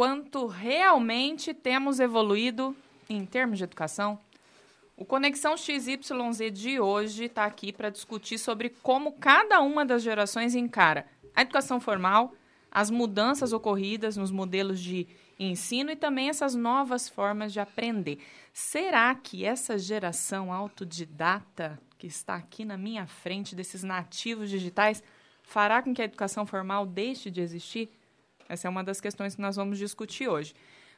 quanto realmente temos evoluído em termos de educação? O Conexão XYZ de hoje está aqui para discutir sobre como cada uma das gerações encara a educação formal, as mudanças ocorridas nos modelos de ensino e também essas novas formas de aprender. Será que essa geração autodidata que está aqui na minha frente, desses nativos digitais, fará com que a educação formal deixe de existir? Essa é uma das questões que nós vamos discutir hoje.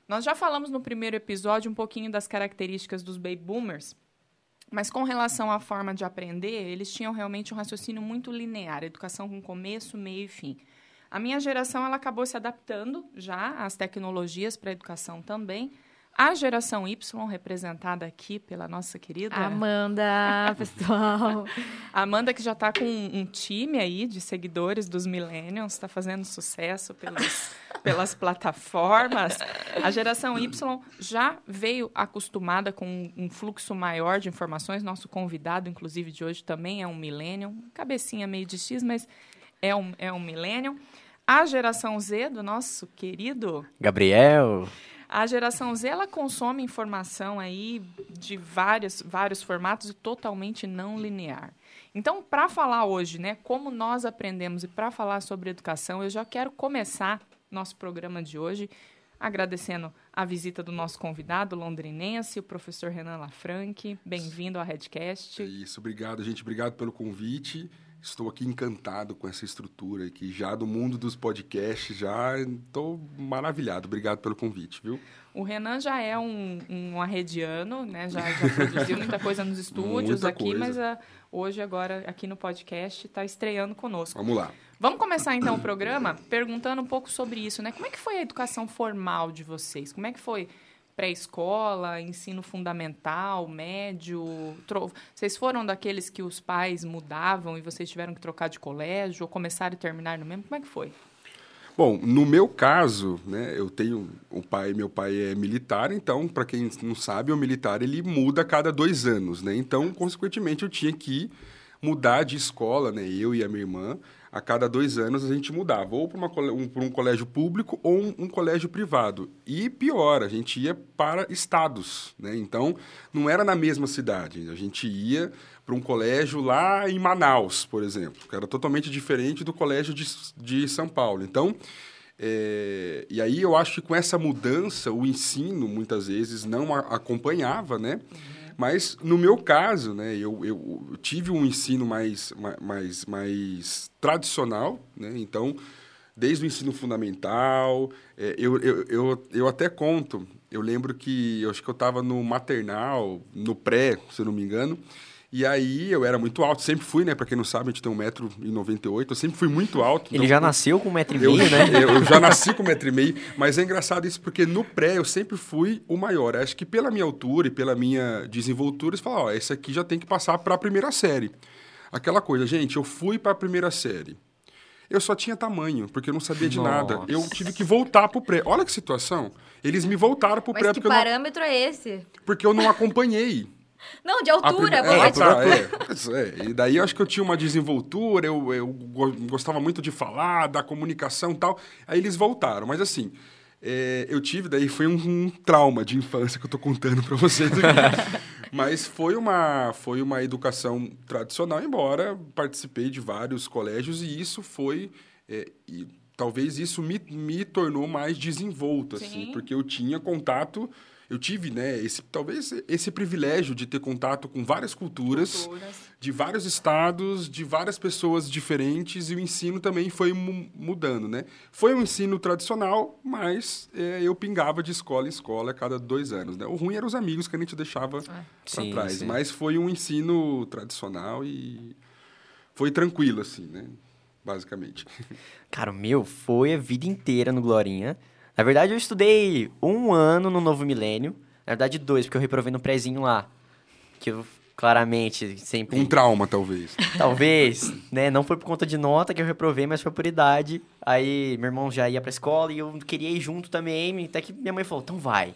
Nós já falamos no primeiro episódio um pouquinho das características dos baby boomers, mas com relação à forma de aprender, eles tinham realmente um raciocínio muito linear, educação com começo, meio e fim. A minha geração ela acabou se adaptando já às tecnologias para a educação também, a geração Y, representada aqui pela nossa querida Amanda, pessoal. Amanda, que já está com um time aí de seguidores dos Millennials, está fazendo sucesso pelos, pelas plataformas. A geração Y já veio acostumada com um fluxo maior de informações. Nosso convidado, inclusive, de hoje também é um Millennial. Cabecinha meio de X, mas é um, é um Millennial. A geração Z, do nosso querido... Gabriel... A geração Z ela consome informação aí de vários, vários formatos e totalmente não linear. Então, para falar hoje, né, como nós aprendemos e para falar sobre educação, eu já quero começar nosso programa de hoje agradecendo a visita do nosso convidado londrinense, o professor Renan Lafranque. Bem-vindo ao Redcast. É isso, obrigado, gente. Obrigado pelo convite. Estou aqui encantado com essa estrutura aqui, já do mundo dos podcasts, já estou maravilhado. Obrigado pelo convite, viu? O Renan já é um, um arrediano, né? Já, já produziu muita coisa nos estúdios Muita aqui, coisa. mas ah, hoje, agora, aqui no podcast, está estreando conosco. Vamos lá. Vamos começar então o programa perguntando um pouco sobre isso, né? Como é que foi a educação formal de vocês? Como é que foi pré-escola, ensino fundamental, médio? Tro... Vocês foram daqueles que os pais mudavam e vocês tiveram que trocar de colégio ou começaram e terminar no mesmo? Como é que foi? Bom, no meu caso, né, eu tenho o pai, meu pai é militar, então, para quem não sabe, o militar ele muda a cada dois anos, né? Então, consequentemente, eu tinha que mudar de escola, né? Eu e a minha irmã, a cada dois anos a gente mudava, ou para um, um colégio público ou um, um, colégio privado. E pior, a gente ia para estados, né? Então, não era na mesma cidade, a gente ia para um colégio lá em Manaus, por exemplo, que era totalmente diferente do colégio de, de São Paulo. Então, é, e aí eu acho que com essa mudança, o ensino muitas vezes não a, acompanhava, né? Uhum. Mas no meu caso, né, eu, eu, tive um ensino mais, mais, mais tradicional, né? Então, desde o ensino fundamental, é, eu, eu, eu, eu até conto, eu lembro que eu acho que eu estava no maternal, no pré, se eu não me engano, e aí eu era muito alto, sempre fui, né? Pra quem não sabe, a gente tem 1,98m, eu sempre fui muito alto. Ele então, já nasceu com 1,5m, eu, né? Eu já nasci com 1,5m, mas é engraçado isso porque no pré eu sempre fui o maior. Acho que pela minha altura e pela minha desenvoltura, você fala, ó, esse aqui já tem que passar para a primeira série. Aquela coisa, gente, eu fui para a primeira série. Eu só tinha tamanho, porque eu não sabia de Nossa. nada. Eu tive que voltar pro pré. Olha que situação. Eles me voltaram pro Mas pré que porque parâmetro eu não... é esse? Porque eu não acompanhei. Não, de altura. Prime... é, tá, é. é. E daí eu acho que eu tinha uma desenvoltura, eu, eu gostava muito de falar, da comunicação e tal. Aí eles voltaram. Mas assim, é, eu tive, daí foi um, um, trauma de infância que eu tô contando para vocês aqui. Mas foi uma, foi uma educação tradicional, embora participei de vários colégios e isso foi... É, e, talvez isso me, me tornou mais desenvolto, assim, Sim. porque eu tinha contato eu tive, né, esse, talvez esse privilégio de ter contato com várias culturas, Culturas. de vários estados, de várias pessoas diferentes e o ensino também foi mu mudando, né? Foi um ensino tradicional, mas é, eu pingava de escola em escola a cada dois anos, né? O ruim eram os amigos que a gente deixava É. para trás, sim. mas foi um ensino tradicional e foi tranquilo, assim, né? Basicamente. Cara, o meu foi a vida inteira no Glorinha. Na verdade, eu estudei um ano no Novo Milênio. Na verdade, dois, porque eu reprovei no prézinho lá. Que eu, claramente, sempre... Um trauma, talvez. Talvez, né? Não foi por conta de nota que eu reprovei, mas foi por idade. Aí, meu irmão já ia pra escola e eu queria ir junto também. Até que minha mãe falou, então vai.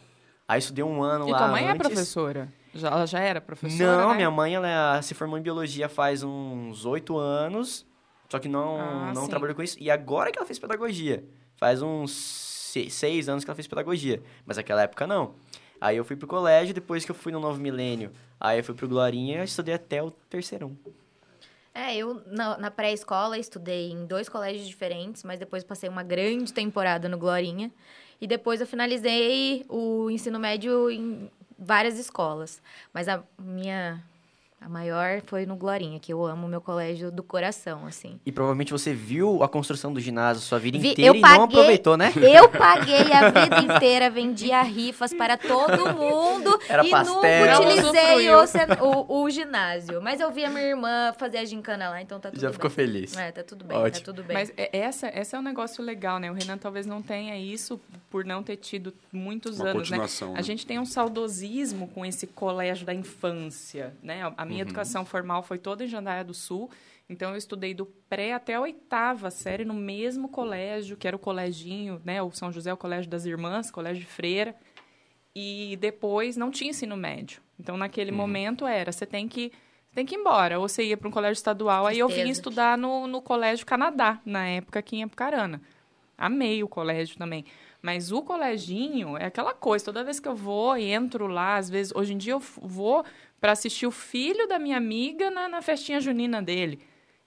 Aí, eu estudei um ano E lá tua mãe é antes. professora? Já, ela já era professora, Não, né? minha mãe ela se formou em biologia faz uns oito anos, só que não, Ah, não sim. trabalhou com isso. E agora que ela fez pedagogia, faz uns se- seis anos que ela fez pedagogia. Mas naquela época não. Aí eu fui pro colégio, depois que eu fui no Novo Milênio, aí eu fui pro Glorinha e estudei até o terceirão. É, eu na, na pré-escola estudei em dois colégios diferentes, mas depois passei uma grande temporada no Glorinha. E depois eu finalizei o ensino médio em várias escolas. Mas a minha. A maior foi no Glorinha, que eu amo o meu colégio do coração, assim. E provavelmente você viu a construção do ginásio sua vida Vi- inteira eu e não paguei- aproveitou, né? Eu paguei a vida inteira, vendia rifas para todo mundo Era e pastel. nunca utilizei o, o, o ginásio. Mas eu via minha irmã fazer a gincana lá, então tá tudo Já bem. ficou feliz. É, tá tudo bem, Ótimo. tá tudo bem. Mas é- essa, essa é um negócio legal, né? O Renan talvez não tenha isso por não ter tido muitos Uma anos, né? né? A gente tem um saudosismo com esse colégio da infância, né? A Uhum. Minha educação formal foi toda em Jandaia do Sul, então eu estudei do pré até a oitava série no mesmo colégio, que era o coleginho, né? O São José, o Colégio das Irmãs, Colégio de Freira. E depois não tinha ensino médio. Então, naquele Uhum. momento era, você tem que tem que ir embora. Ou você ia para um colégio estadual, aí eu vim estudar no, no Colégio Canadá, na época aqui em Apucarana. Amei o colégio também. Mas o coleginho é aquela coisa, toda vez que eu vou e entro lá, às vezes, hoje em dia eu vou para assistir o filho da minha amiga na, na festinha junina dele.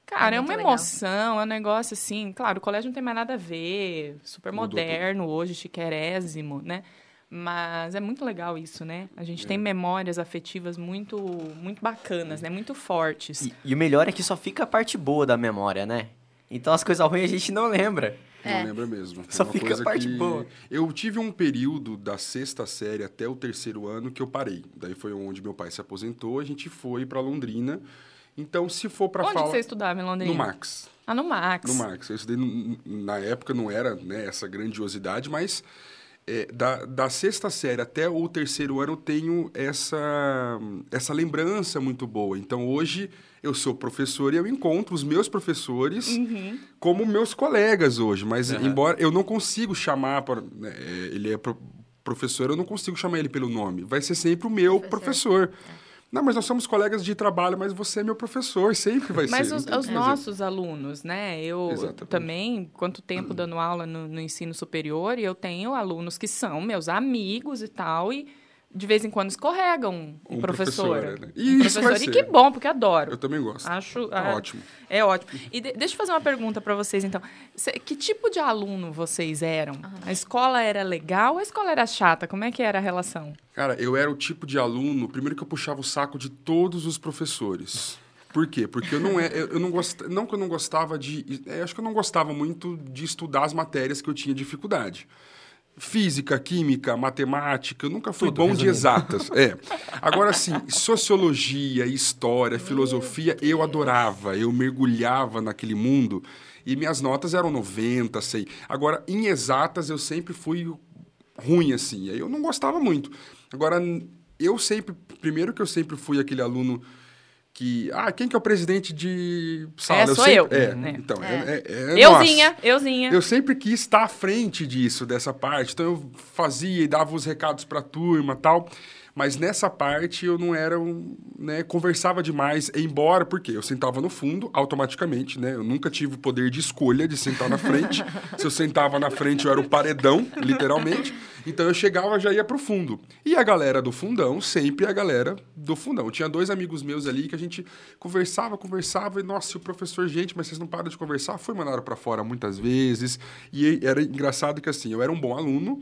Cara, É é, uma legal. emoção, é um negócio assim. Claro, o colégio não tem mais nada a ver, super Mudou tudo. moderno hoje, chiquerésimo, né? Mas é muito legal isso, né? A gente tem memórias afetivas muito, muito bacanas, né? Muito fortes. E, e o melhor é que só fica a parte boa da memória, né? Então as coisas ruins a gente não lembra. Não É. lembra mesmo. É Só uma fica a parte que- boa. Eu tive um período da sexta série até o terceiro ano que eu parei. Daí foi onde meu pai se aposentou, a gente foi pra Londrina. Então, se for pra Onde falar... que você estudava em Londrina? No Max. Ah, no Max. No Max. Eu estudei, na época não era né, essa grandiosidade, mas é, da, da sexta série até o terceiro ano eu tenho essa, essa lembrança muito boa. Então hoje eu sou professor e eu encontro os meus professores Uhum. como meus colegas hoje, mas embora eu não consigo chamar, para, né, é, ele é pro- professor, eu não consigo chamar ele pelo nome. Vai ser sempre o meu Professor. professor. Não, mas nós somos colegas de trabalho, mas você é meu professor, sempre vai Mas ser. os, tem os o que fazer. nossos alunos, né? Eu Exatamente. também, quanto tempo dando aula no, no ensino superior, e eu tenho alunos que são meus amigos e tal, e de vez em quando escorregam um, Um professor. professor, né? Um professor. E que bom, porque adoro. Eu também gosto. Acho Tá ah, ótimo. É ótimo. E de- deixa eu fazer uma pergunta para vocês, então. Cê- que tipo de aluno vocês eram? A escola era legal ou a escola era chata? Como é que era a relação? Cara, eu era o tipo de aluno, primeiro que eu puxava o saco de todos os professores. Por quê? Porque eu não é, eu eu não gost, não que eu não gostava de, é, acho que eu não gostava muito de estudar as matérias que eu tinha dificuldade. Física, química, matemática, eu nunca fui Tudo, bom de resumindo. exatas. É. Agora sim, sociologia, história, filosofia, eu adorava, eu mergulhava naquele mundo e minhas notas eram 90, sei. Agora, em exatas eu sempre fui ruim assim. Aí eu não gostava muito. Agora, eu sempre, primeiro que eu sempre fui aquele aluno que, ah, quem que é o presidente de sala? É, sou sempre- eu. É, É. então, é, É. é, é euzinha, nós. euzinha. Eu sempre quis estar à frente disso, dessa parte. Então eu fazia e dava os recados para a turma tal. Mas nessa parte eu não era um, né, conversava demais, embora, porque eu sentava no fundo automaticamente, né? Eu nunca tive o poder de escolha de sentar na frente. Se eu sentava na frente, eu era o paredão, literalmente. Então eu chegava já ia pro fundo. E a galera do fundão, sempre a galera do fundão. Tinha dois amigos meus ali que a gente conversava, conversava e nossa, e o professor, gente, mas vocês não param de conversar? Foi mandado para fora muitas vezes. E era engraçado que assim, eu era um bom aluno,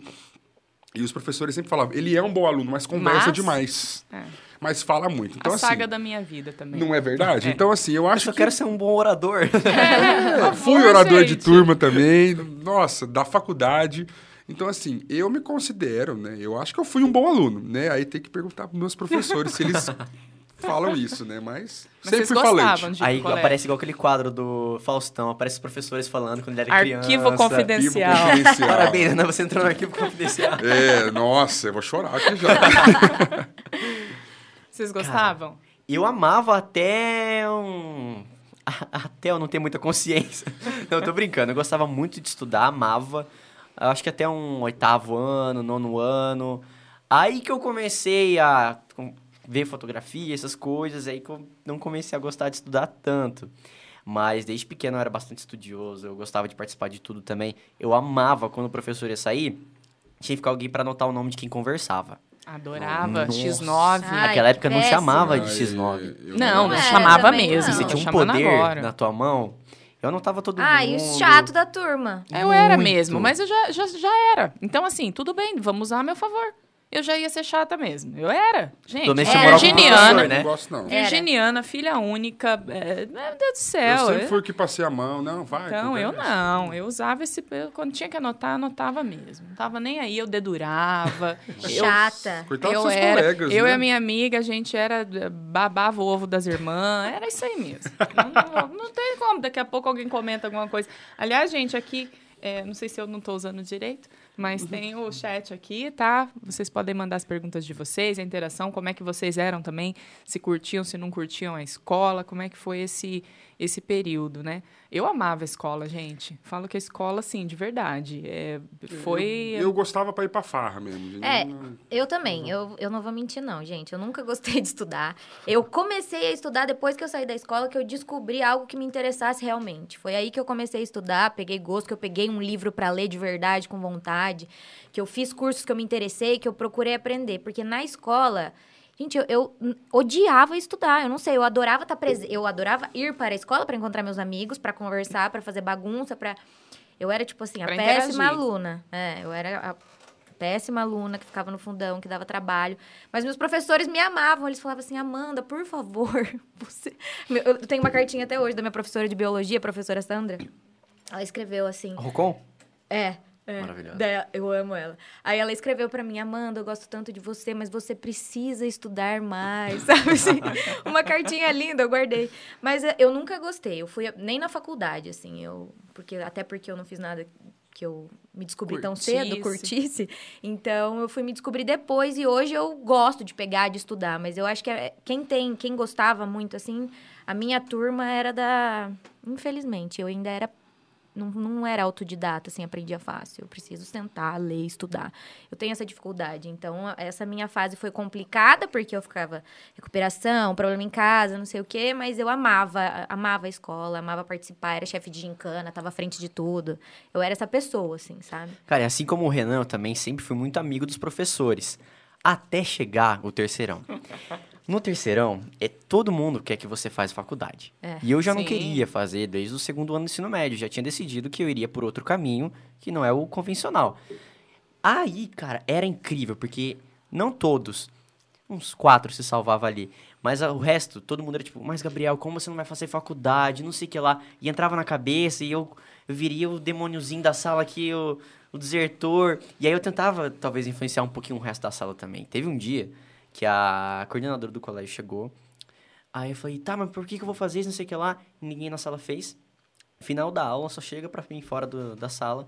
e os professores sempre falavam, ele é um bom aluno, mas conversa Mas- demais. É. Mas fala muito. Então, a assim, saga da minha vida também. não é verdade? É. Então, assim, eu Eu acho só que... quero ser um bom orador. É, fui favor, orador de gente. turma também. Nossa, da faculdade. Então, assim, eu me considero, né? Eu acho que eu fui um bom aluno, né? Aí tem que perguntar para meus professores se eles falam isso, né? Mas, Mas sempre fui falante. Aí colégio? aparece igual aquele quadro do Faustão, aparece os professores falando quando ele era Arquivo criança. confidencial. Arquivo confidencial. Parabéns, Ana, você entrou no arquivo confidencial. É, nossa, eu vou chorar aqui já. Vocês gostavam? Eu amava até um... Até eu não ter muita consciência. Não, eu tô brincando. Eu gostava muito de estudar, amava. Acho que até um oitavo ano, nono ano. Aí que eu comecei a ver fotografia, essas coisas, aí que eu não comecei a gostar de estudar tanto. Mas desde pequeno eu era bastante estudioso, eu gostava de participar de tudo também. Eu amava quando o professor ia sair, tinha que ficar alguém para anotar o nome de quem conversava. Adorava. Nossa. X9. Ai, Naquela época não chamava de Ai, X9. eu Não, Não não chamava mesmo. não. Você tinha um poder agora. na tua mão, eu anotava todo Ah, mundo. e o chato da turma. Eu era Muito. mesmo, mas eu já, já, já era. Então, assim, tudo bem, vamos usar a meu favor. Eu já ia ser chata mesmo. Eu era. Gente, é, com o virginiana. né? Não gosto, não. Virginiana, filha única. é, meu Deus do Eu céu. sempre eu- fui o que passei a mão. Não, vai. Então, eu conversa. não. Eu usava esse. eu- quando tinha que anotar, anotava mesmo. Não tava nem aí, eu dedurava. eu, Chata. Coitado eu dos seus era, colegas, eu né? e a minha amiga, a gente era eh, babava o ovo das irmãs, era isso aí mesmo. não, não- não tem como, daqui a pouco alguém comenta alguma coisa. Aliás, gente, aqui, eh, não sei se eu não estou usando direito, mas tem o chat aqui, tá? Vocês podem mandar as perguntas de vocês, a interação, como é que vocês eram também, se curtiam, se não curtiam a escola, como é que foi esse, esse período, né? Eu amava a escola, gente. Falo que a escola, assim, de verdade, é, foi... Eu, eu gostava pra ir pra farra mesmo. gente. É, Não- eu também. Eu, eu não vou mentir, não, gente. Eu nunca gostei de estudar. Eu comecei a estudar depois que eu saí da escola, que eu descobri algo que me interessasse realmente. Foi aí que eu comecei a estudar, peguei gosto, que eu peguei um livro pra ler de verdade, com vontade, que eu fiz cursos que eu me interessei, que eu procurei aprender. Porque na escola. Gente, eu, eu odiava estudar. Eu não sei, eu adorava estar presente. Eu adorava ir para a escola para encontrar meus amigos, para conversar, para fazer bagunça, para Eu era tipo assim, a Pra péssima interagir. aluna. É, eu era a péssima aluna que ficava no fundão, que dava trabalho. Mas meus professores me amavam. Eles falavam assim: Amanda, por favor, você. Eu tenho uma cartinha até hoje da minha professora de biologia, a professora Sandra. Ela escreveu assim: Rocon? É. é. Maravilhosa. Eu amo ela. Aí ela escreveu pra mim, Amanda, eu gosto tanto de você, mas você precisa estudar mais, sabe assim? Uma cartinha linda, eu guardei. Mas eh, eu nunca gostei, eu fui nem na faculdade, assim, eu porque até porque eu não fiz nada que eu me descobri tão cedo, Curtisse. curtisse. Então eu fui me descobrir depois e hoje eu gosto de pegar, de estudar, mas eu acho que é- quem tem, quem gostava muito assim, a minha turma era da, infelizmente, eu ainda era não, não era autodidata, assim, aprendia fácil. Eu preciso sentar, ler, estudar. Eu tenho essa dificuldade. Então, essa minha fase foi complicada, porque eu ficava recuperação, problema em casa, não sei o quê, mas eu amava, amava a escola, amava participar, era chefe de gincana, tava à frente de tudo. Eu era essa pessoa, assim, sabe? Cara, e assim como o Renan, eu também sempre fui muito amigo dos professores. Até chegar o terceirão. No terceirão, é, todo mundo quer que você faça faculdade. É. e eu já não Sim. queria fazer desde o segundo ano do ensino médio. Já tinha decidido que eu iria por outro caminho, que não é o convencional. Aí, cara, era incrível, porque não todos, uns quatro se salvava ali. Mas o resto, todo mundo era tipo, mas Gabriel, como você não vai fazer faculdade? Não sei o que lá. E entrava na cabeça e eu, eu viria o demôniozinho da sala aqui, o, o desertor. E aí eu tentava, talvez, influenciar um pouquinho o resto da sala também. Teve um dia que a coordenadora do colégio chegou. Aí eu falei, tá, mas por que, que eu vou fazer isso? Não sei o que lá. Ninguém na sala fez. Final da aula, só chega pra mim fora do- da sala.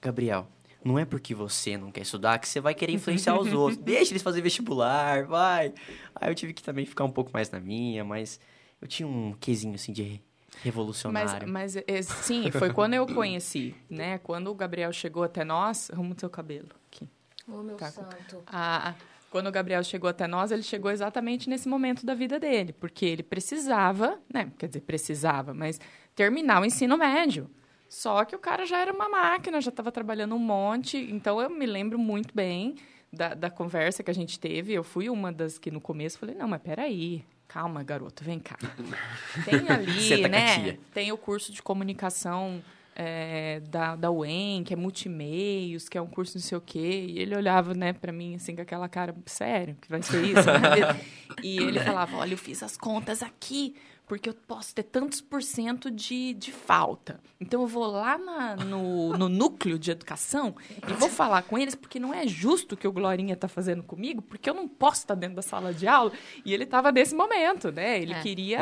Gabriel, não é porque você não quer estudar que você vai querer influenciar os outros. Deixa eles fazer vestibular, vai. Aí eu tive que também ficar um pouco mais na minha, mas eu tinha um quesinho assim de re- Mas, revolucionário. mas é, sim, foi quando eu conheci, né? Quando o Gabriel chegou até nós, arruma o teu cabelo aqui. Ô, meu Tá. santo. Ah, quando o Gabriel chegou até nós, ele chegou exatamente nesse momento da vida dele, porque ele precisava, né? Quer dizer, precisava, mas terminar o ensino médio. Só que o cara já era uma máquina, já estava trabalhando um monte. Então eu me lembro muito bem da, da conversa que a gente teve. Eu fui uma das que no começo falei: não, mas peraí, calma, garoto, vem cá. Tem ali, Senta né? Tem o curso de comunicação é, da, da UEM, que é multimeios, que é um curso não sei o quê. E ele olhava, né, pra mim, assim, com aquela cara, sério, que vai ser isso? e ele falava, olha, eu fiz as contas aqui, porque eu posso ter tantos por cento de, de falta. Então, eu vou lá na- no, no núcleo de educação e vou falar com eles, porque não é justo o que o Glorinha tá fazendo comigo, porque eu não posso estar dentro da sala de aula. E ele tava nesse momento, né? Ele É. queria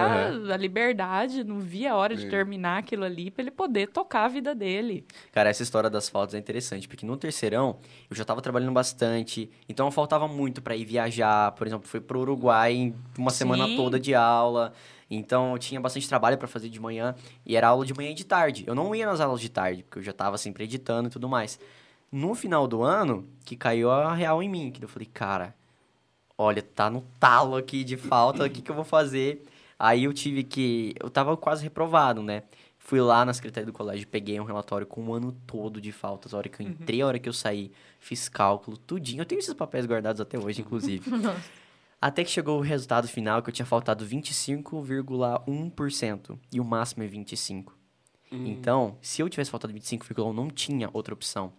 a liberdade, não via a hora de É. terminar aquilo ali pra ele poder tocar a vida dele. Cara, essa história das faltas é interessante, porque no terceirão eu já tava trabalhando bastante, então faltava muito pra ir viajar, por exemplo, fui pro Uruguai em uma semana Sim. toda de aula, então eu tinha bastante trabalho pra fazer de manhã, e era aula de manhã e de tarde. Eu não ia nas aulas de tarde, porque eu já tava sempre editando e tudo mais. No final do ano, que caiu a real em mim, que eu falei, cara, olha, tá no talo aqui de falta, o que que eu vou fazer? Aí eu tive que. Eu tava quase reprovado, né? Fui lá na secretaria do colégio, peguei um relatório com um ano todo de faltas. A hora que eu entrei, a hora que eu saí, fiz cálculo, tudinho. Eu tenho esses papéis guardados até hoje, inclusive. Até que chegou o resultado final que eu tinha faltado 25,1% e o máximo é 25. Hum. Então, se eu tivesse faltado 25,1, não tinha outra opção.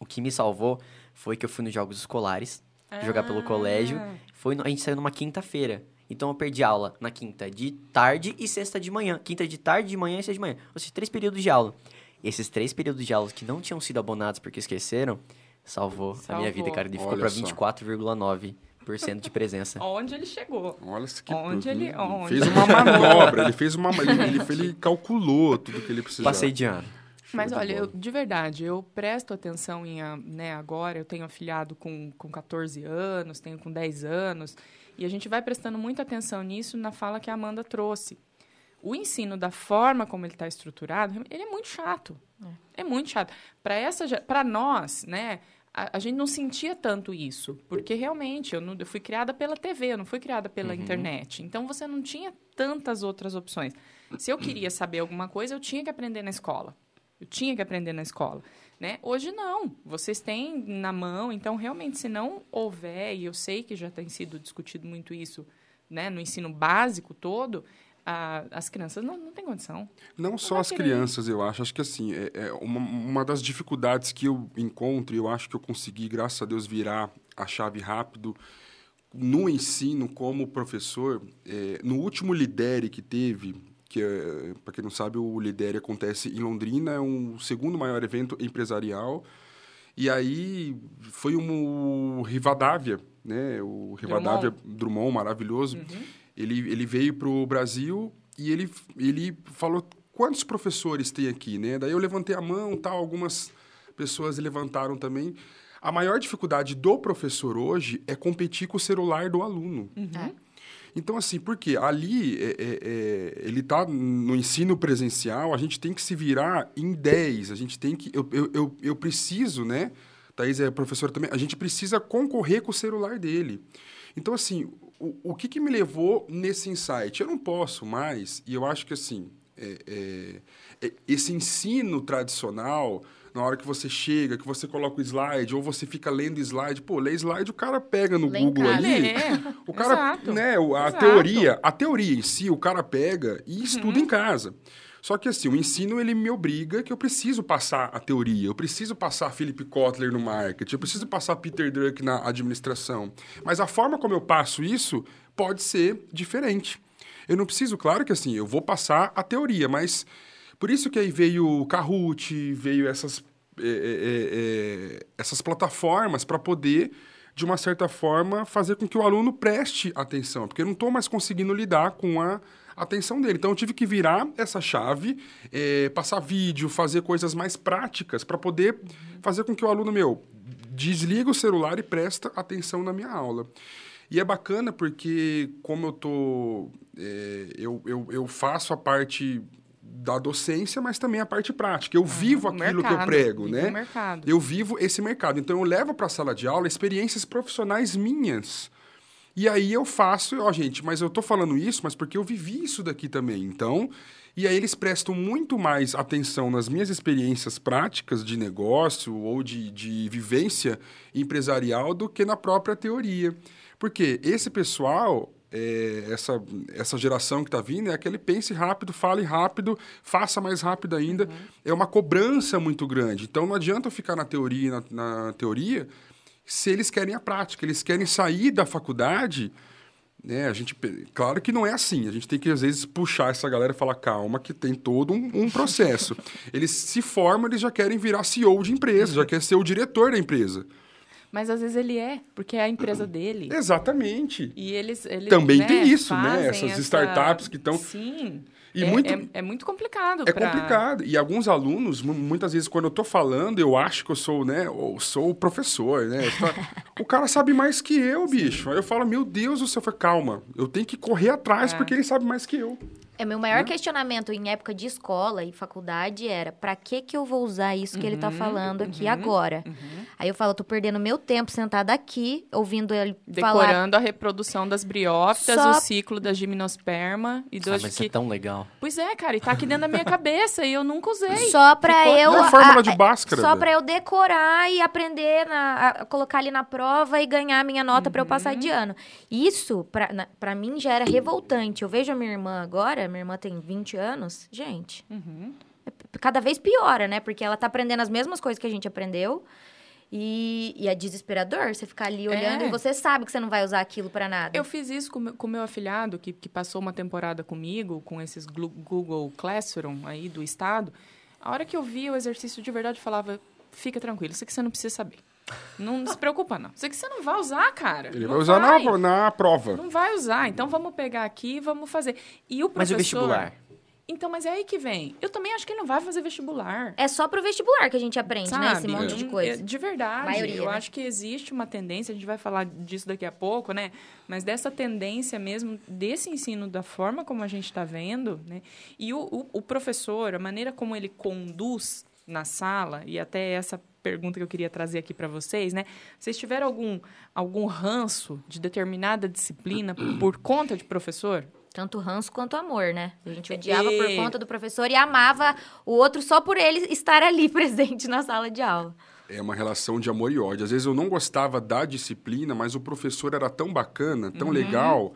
O que me salvou foi que eu fui nos jogos escolares, ah. jogar pelo ah. colégio, foi no, a gente saiu numa quinta-feira. Então eu perdi aula na quinta de tarde e sexta de manhã. Quinta de tarde, de manhã e sexta de manhã. Ou seja, três períodos de aula. Esses três períodos de aula que não tinham sido abonados porque esqueceram, salvou, salvou. a minha vida, cara. Ele ficou pra 24,9. 50% de presença. Onde ele chegou. Olha que onde ele, onde? fez uma manobra, ele fez uma ele, ele, ele calculou tudo que ele precisava. Passei de ano. Mas olha, eu, de verdade, eu presto atenção em né, agora, eu tenho afiliado com, com 14 anos, tenho com 10 anos, e a gente vai prestando muita atenção nisso na fala que a Amanda trouxe. O ensino da forma como ele está estruturado, ele é muito chato. É, é muito chato. Para nós, né, a, a gente não sentia tanto isso, porque realmente eu, não, eu fui criada pela TV, eu não fui criada pela internet. Então você não tinha tantas outras opções. Se eu queria saber alguma coisa, eu tinha que aprender na escola. Eu tinha que aprender na escola, né? Hoje não. Vocês têm na mão, então realmente se não houver, e eu sei que já tem sido discutido muito isso, né, no ensino básico todo, a- as crianças não, não têm condição. Não só as querer. crianças, eu acho. Acho que assim, é, é uma, uma das dificuldades que eu encontro, e eu acho que eu consegui, graças a Deus, virar a chave rápido no ensino como professor. é, no último Lidere que teve, que é, para quem não sabe, o Lidere acontece em Londrina, é um segundo maior evento empresarial. E aí foi um, o Rivadavia, né? O Rivadavia Drummond, maravilhoso. Ele, ele veio para o Brasil e ele, ele falou quantos professores tem aqui, né? Daí eu levantei a mão, tal, algumas pessoas levantaram também. A maior dificuldade do professor hoje é competir com o celular do aluno. É. Então, assim, porque ali é, é, é, ele está no ensino presencial, a gente tem que se virar em 10. A gente tem que. Eu, eu, eu, eu preciso, né? Thaís é professora também, a gente precisa concorrer com o celular dele. Então, assim, o, o que, que me levou nesse insight? Eu não posso mais, e eu acho que assim, é, é, é, esse ensino tradicional, na hora que você chega, que você coloca o slide, ou você fica lendo slide, pô, lê slide, o cara pega no Lê Google ali. É, O cara, exato. né, a Exato. teoria, a teoria em si, o cara pega e estuda Uhum. em casa. Só que assim, o ensino ele me obriga que eu preciso passar a teoria, eu preciso passar Philip Kotler no marketing, eu preciso passar Peter Druck na administração. Mas a forma como eu passo isso pode ser diferente. Eu não preciso, claro que assim, eu vou passar a teoria, mas por isso que aí veio o Kahoot, veio essas, é, é, é, é, essas plataformas para poder, de uma certa forma, fazer com que o aluno preste atenção, porque eu não estou mais conseguindo lidar com a atenção dele. Então eu tive que virar essa chave, é, passar vídeo, fazer coisas mais práticas para poder fazer com que o aluno meu desliga o celular e presta atenção na minha aula. E é bacana porque, como eu tô. é, eu, eu, eu faço a parte da docência, mas também a parte prática. Eu vivo o aquilo que eu mercado, prego, né? mercado. Eu vivo esse mercado. Então eu levo para a sala de aula experiências profissionais minhas. E aí eu faço, ó, gente, mas eu tô falando isso, mas porque eu vivi isso daqui também. Então, e aí eles prestam muito mais atenção nas minhas experiências práticas de negócio ou de, de vivência empresarial do que na própria teoria. Porque esse pessoal, é, essa, essa geração que está vindo, é aquele pense rápido, fale rápido, faça mais rápido ainda. É uma cobrança muito grande. Então não adianta eu ficar na teoria, na, na teoria, se eles querem a prática, eles querem sair da faculdade, né? A gente, claro que não é assim. A gente tem que às vezes puxar essa galera e falar calma, que tem todo um, um processo. eles se formam, eles já querem virar CEO de empresa, já quer ser o diretor da empresa. Mas às vezes ele é, porque é a empresa dele. Exatamente. E eles, eles Também né, tem isso, né? Essas essa- startups que estão- Sim. E é, muito- é, é muito complicado. É pra- complicado. E alguns alunos, mu- muitas vezes, quando eu tô falando, eu acho que eu sou, né? Eu sou o professor, né? O cara sabe mais que eu, bicho. Aí eu falo, meu Deus do céu, eu falo, calma, eu tenho que correr atrás É. porque ele sabe mais que eu. É, meu maior Né? questionamento em época de escola e faculdade era pra que que eu vou usar isso que ele tá Uhum, falando aqui uhum, agora? Uhum. Aí eu falo, tô perdendo meu tempo sentada aqui, ouvindo ele falar. Decorando a reprodução das briófitas, Só- o ciclo da gimnosperma e Ah, dos mas que... é tão legal. Pois é, cara, e tá aqui dentro da minha cabeça e eu nunca usei. Só pra Ficou- eu. É a fórmula de Bhaskara, Só pra eu decorar e aprender, na- a, colocar ali na prova e ganhar a minha nota pra eu passar de ano. Isso, pra, na- pra mim, já era revoltante. Eu vejo a minha irmã agora, minha irmã tem 20 anos. Gente, Uhum. é cada vez piora, né? Porque ela tá aprendendo as mesmas coisas que a gente aprendeu. E, e é desesperador você ficar ali olhando É. e você sabe que você não vai usar aquilo pra nada. Eu fiz isso com o meu- com meu afilhado, que, que passou uma temporada comigo, com esses Google Classroom aí do estado. A hora que eu via o exercício de verdade, eu falava, fica tranquilo, isso aqui você não precisa saber. Não se preocupa, não. Isso aqui você não vai usar, cara. Ele Não vai usar vai. na, na prova. Não vai usar, então vamos pegar aqui e vamos fazer. E o Mas professor... o vestibular? Então, mas é aí que vem. Eu também acho que ele não vai fazer vestibular. É só pro vestibular que a gente aprende, né? Esse Sabe? monte de Eu- coisa. eu- De verdade. Maioria, eu né? acho que existe uma tendência, a gente vai falar disso daqui a pouco, né? Mas dessa tendência mesmo, desse ensino, da forma como a gente está vendo, né? E o, o, o professor, a maneira como ele conduz na sala, e até essa pergunta que eu queria trazer aqui para vocês, né? Vocês tiveram algum, algum ranço de determinada disciplina por conta de professor? Tanto ranço quanto amor, né? A gente odiava por E- conta do professor e amava o outro só por ele estar ali presente na sala de aula. É uma relação de amor e ódio. Às vezes eu não gostava da disciplina, mas o professor era tão bacana, tão legal.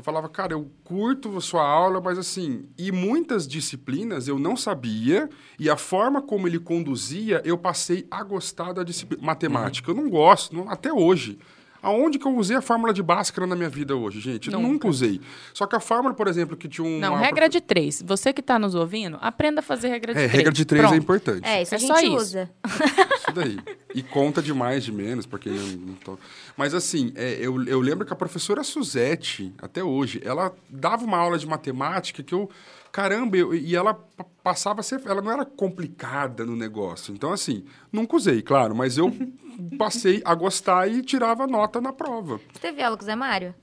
Eu falava, cara, eu curto a sua aula, mas assim, e muitas disciplinas eu não sabia, e a forma como ele conduzia, eu passei a gostar da disciplina. Matemática, eu não gosto, não- até hoje. Aonde que eu usei a fórmula de Bhaskara na minha vida hoje, gente? Eu Nunca. nunca usei. Só que a fórmula, por exemplo, que tinha um. Não, regra de três. Você que está nos ouvindo, aprenda a fazer regra de É, três. regra de três é Pronto. importante. É, isso a É só gente isso. usa. Isso daí. E conta de mais, de menos, porque não, não tô... Mas assim, é, eu, eu lembro que a professora Suzete, até hoje, ela dava uma aula de matemática que eu. Caramba, eu- e ela pa- passava a ser. Ela não era complicada no negócio. Então, assim, nunca usei, claro, mas eu passei a gostar e tirava nota na prova. Você teve aula com o Zé Mário?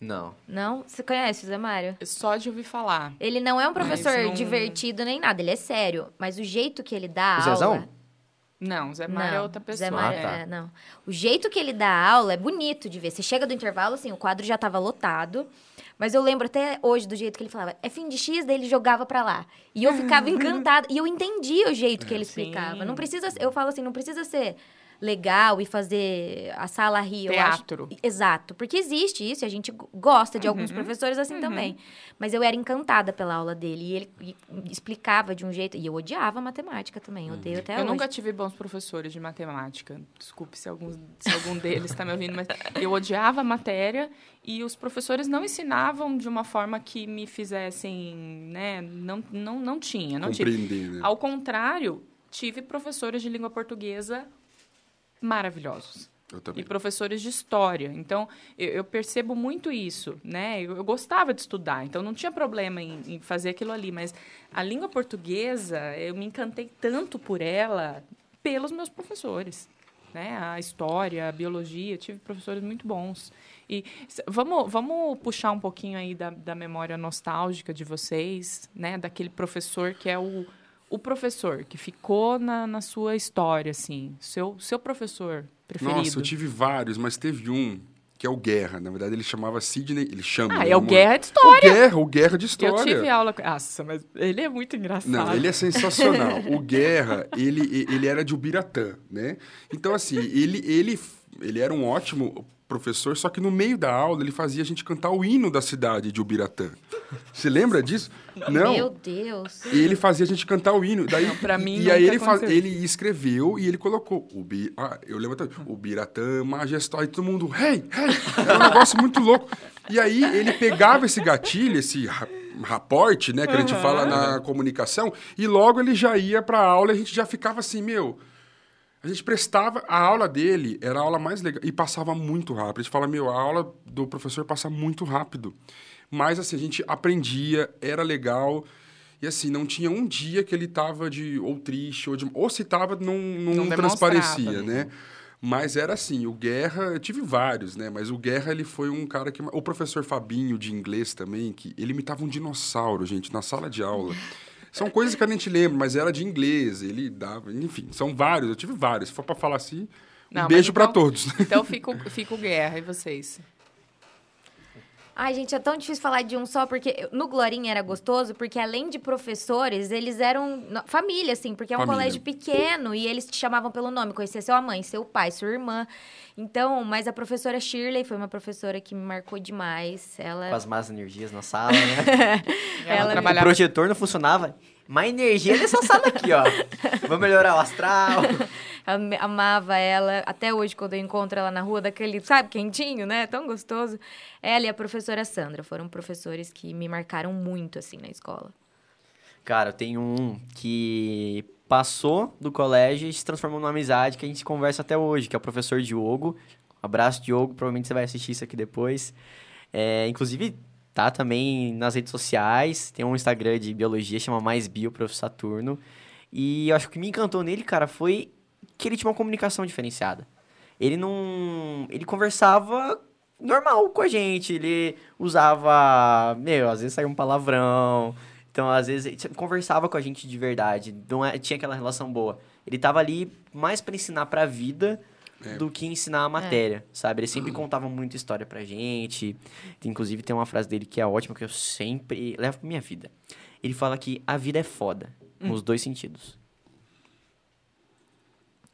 Não. Não? Você conhece o Zé Mário? Só de ouvir falar. Ele não é um professor não- divertido nem nada, ele é sério. Mas o jeito que ele dá O Zezão? Não, Zé Mário é outra Zé pessoa. Mário, Ah, tá. é, não. O jeito que ele dá a aula é bonito de ver. Você chega do intervalo, assim, o quadro já tava lotado. Mas eu lembro até hoje do jeito que ele falava. É fim de X, daí ele jogava pra lá. E eu ficava encantada. E eu entendia o jeito que ele Sim. explicava. Não precisa... Eu falo assim, não precisa ser legal e fazer a sala rir. eu acho- Teatro. Exato. Porque existe isso, e a gente go- gosta de alguns Uhum. professores assim também. Mas eu era encantada pela aula dele. E ele e- explicava de um jeito... E eu odiava matemática também. Odeio até Eu hoje. nunca tive bons professores de matemática. Desculpe se, alguns, se algum deles está me ouvindo, mas eu odiava a matéria e os professores não ensinavam de uma forma que me fizessem, né? Não, não, não tinha, não tive. Compreender, né? Ao contrário, tive professores de língua portuguesa maravilhosos. Eu e professores de história. Então, eu, eu percebo muito isso, né? Eu, eu gostava de estudar, então não tinha problema em, em fazer aquilo ali. Mas a língua portuguesa, eu me encantei tanto por ela pelos meus professores. Né? A história, a biologia, tive professores muito bons. E vamos, vamos puxar um pouquinho aí da, da memória nostálgica de vocês, né? Daquele professor que é o, o professor que ficou na, na sua história, assim. Seu, seu professor preferido. Nossa, eu tive vários, mas teve um que é o Guerra. Na verdade, ele chamava Sidney. Ele chama. Ah, né, é o amor? Guerra de O História. Guerra, o Guerra de História. Eu tive aula com... Nossa, mas ele é muito engraçado. Não, ele é sensacional. o Guerra, ele, ele era de Ubiratã, né? Então, assim, ele, ele, ele era um ótimo professor, só que no meio da aula ele fazia a gente cantar o hino da cidade de Ubiratã. Você lembra disso? Não. Meu Deus. E ele fazia a gente cantar o hino. Daí, Não, pra mim e aí ele, faz, ele escreveu e ele colocou. O Bi, ah, eu lembro até. O Biratã majestoso. E todo mundo, hey, hey! Era um negócio muito louco. E aí ele pegava esse gatilho, esse ra- raporte, né, que a gente fala na comunicação, e logo ele já ia pra aula e a gente já ficava assim, meu. A gente prestava, a aula dele era a aula mais legal e passava muito rápido. A gente fala, meu, a aula do professor passa muito rápido. Mas assim, a gente aprendia, era legal. E assim, não tinha um dia que ele tava de ou triste, ou, de, ou se tava, não, não, Não transparecia, né? Mas era assim, o Guerra, eu tive vários, né? Mas o Guerra, ele foi um cara que... O professor Fabinho, de inglês também, que ele imitava um dinossauro, gente, na sala de aula. São coisas que a gente lembra, mas era de inglês, ele dava... Enfim, são vários, eu tive vários. Se for para falar assim, um Não, beijo mas para então- todos. Então fica o, fica o guerra, e vocês? Ai, gente, é tão difícil falar de um só, porque no Glorinha era gostoso, porque além de professores, eles eram família, assim, porque é um Família. colégio pequeno e eles te chamavam pelo nome, conhecia sua mãe, seu pai, sua irmã. Então, mas a professora Shirley foi uma professora que me marcou demais. Ela. Com as más energias na sala, né? Ela o trabalhava projetor não funcionava. Má energia nessa sala aqui, ó. Vamos melhorar o astral. Eu amava ela. Até hoje, quando eu encontro ela na rua, daquele, sabe, quentinho, né? Tão gostoso. Ela e a professora Sandra foram professores que me marcaram muito, assim, na escola. Cara, eu tenho um que passou do colégio e se transformou numa amizade que a gente conversa até hoje, que é o professor Diogo. Abraço, Diogo. Provavelmente você vai assistir isso aqui depois. É, inclusive, tá também nas redes sociais. Tem um Instagram de biologia, chama Mais Bio, Prof. Saturno. E eu acho que o que me encantou nele, cara, foi que ele tinha uma comunicação diferenciada. Ele não... Ele conversava normal com a gente. Ele usava... Meu, às vezes saía um palavrão... Então, às vezes, ele conversava com a gente de verdade, não é- tinha aquela relação boa. Ele tava ali mais pra ensinar pra vida É. do que ensinar a matéria, sabe? Ele sempre contava muita história pra gente. Inclusive, tem uma frase dele que é ótima, que eu sempre levo pra minha vida. Ele fala que a vida é foda, nos dois sentidos.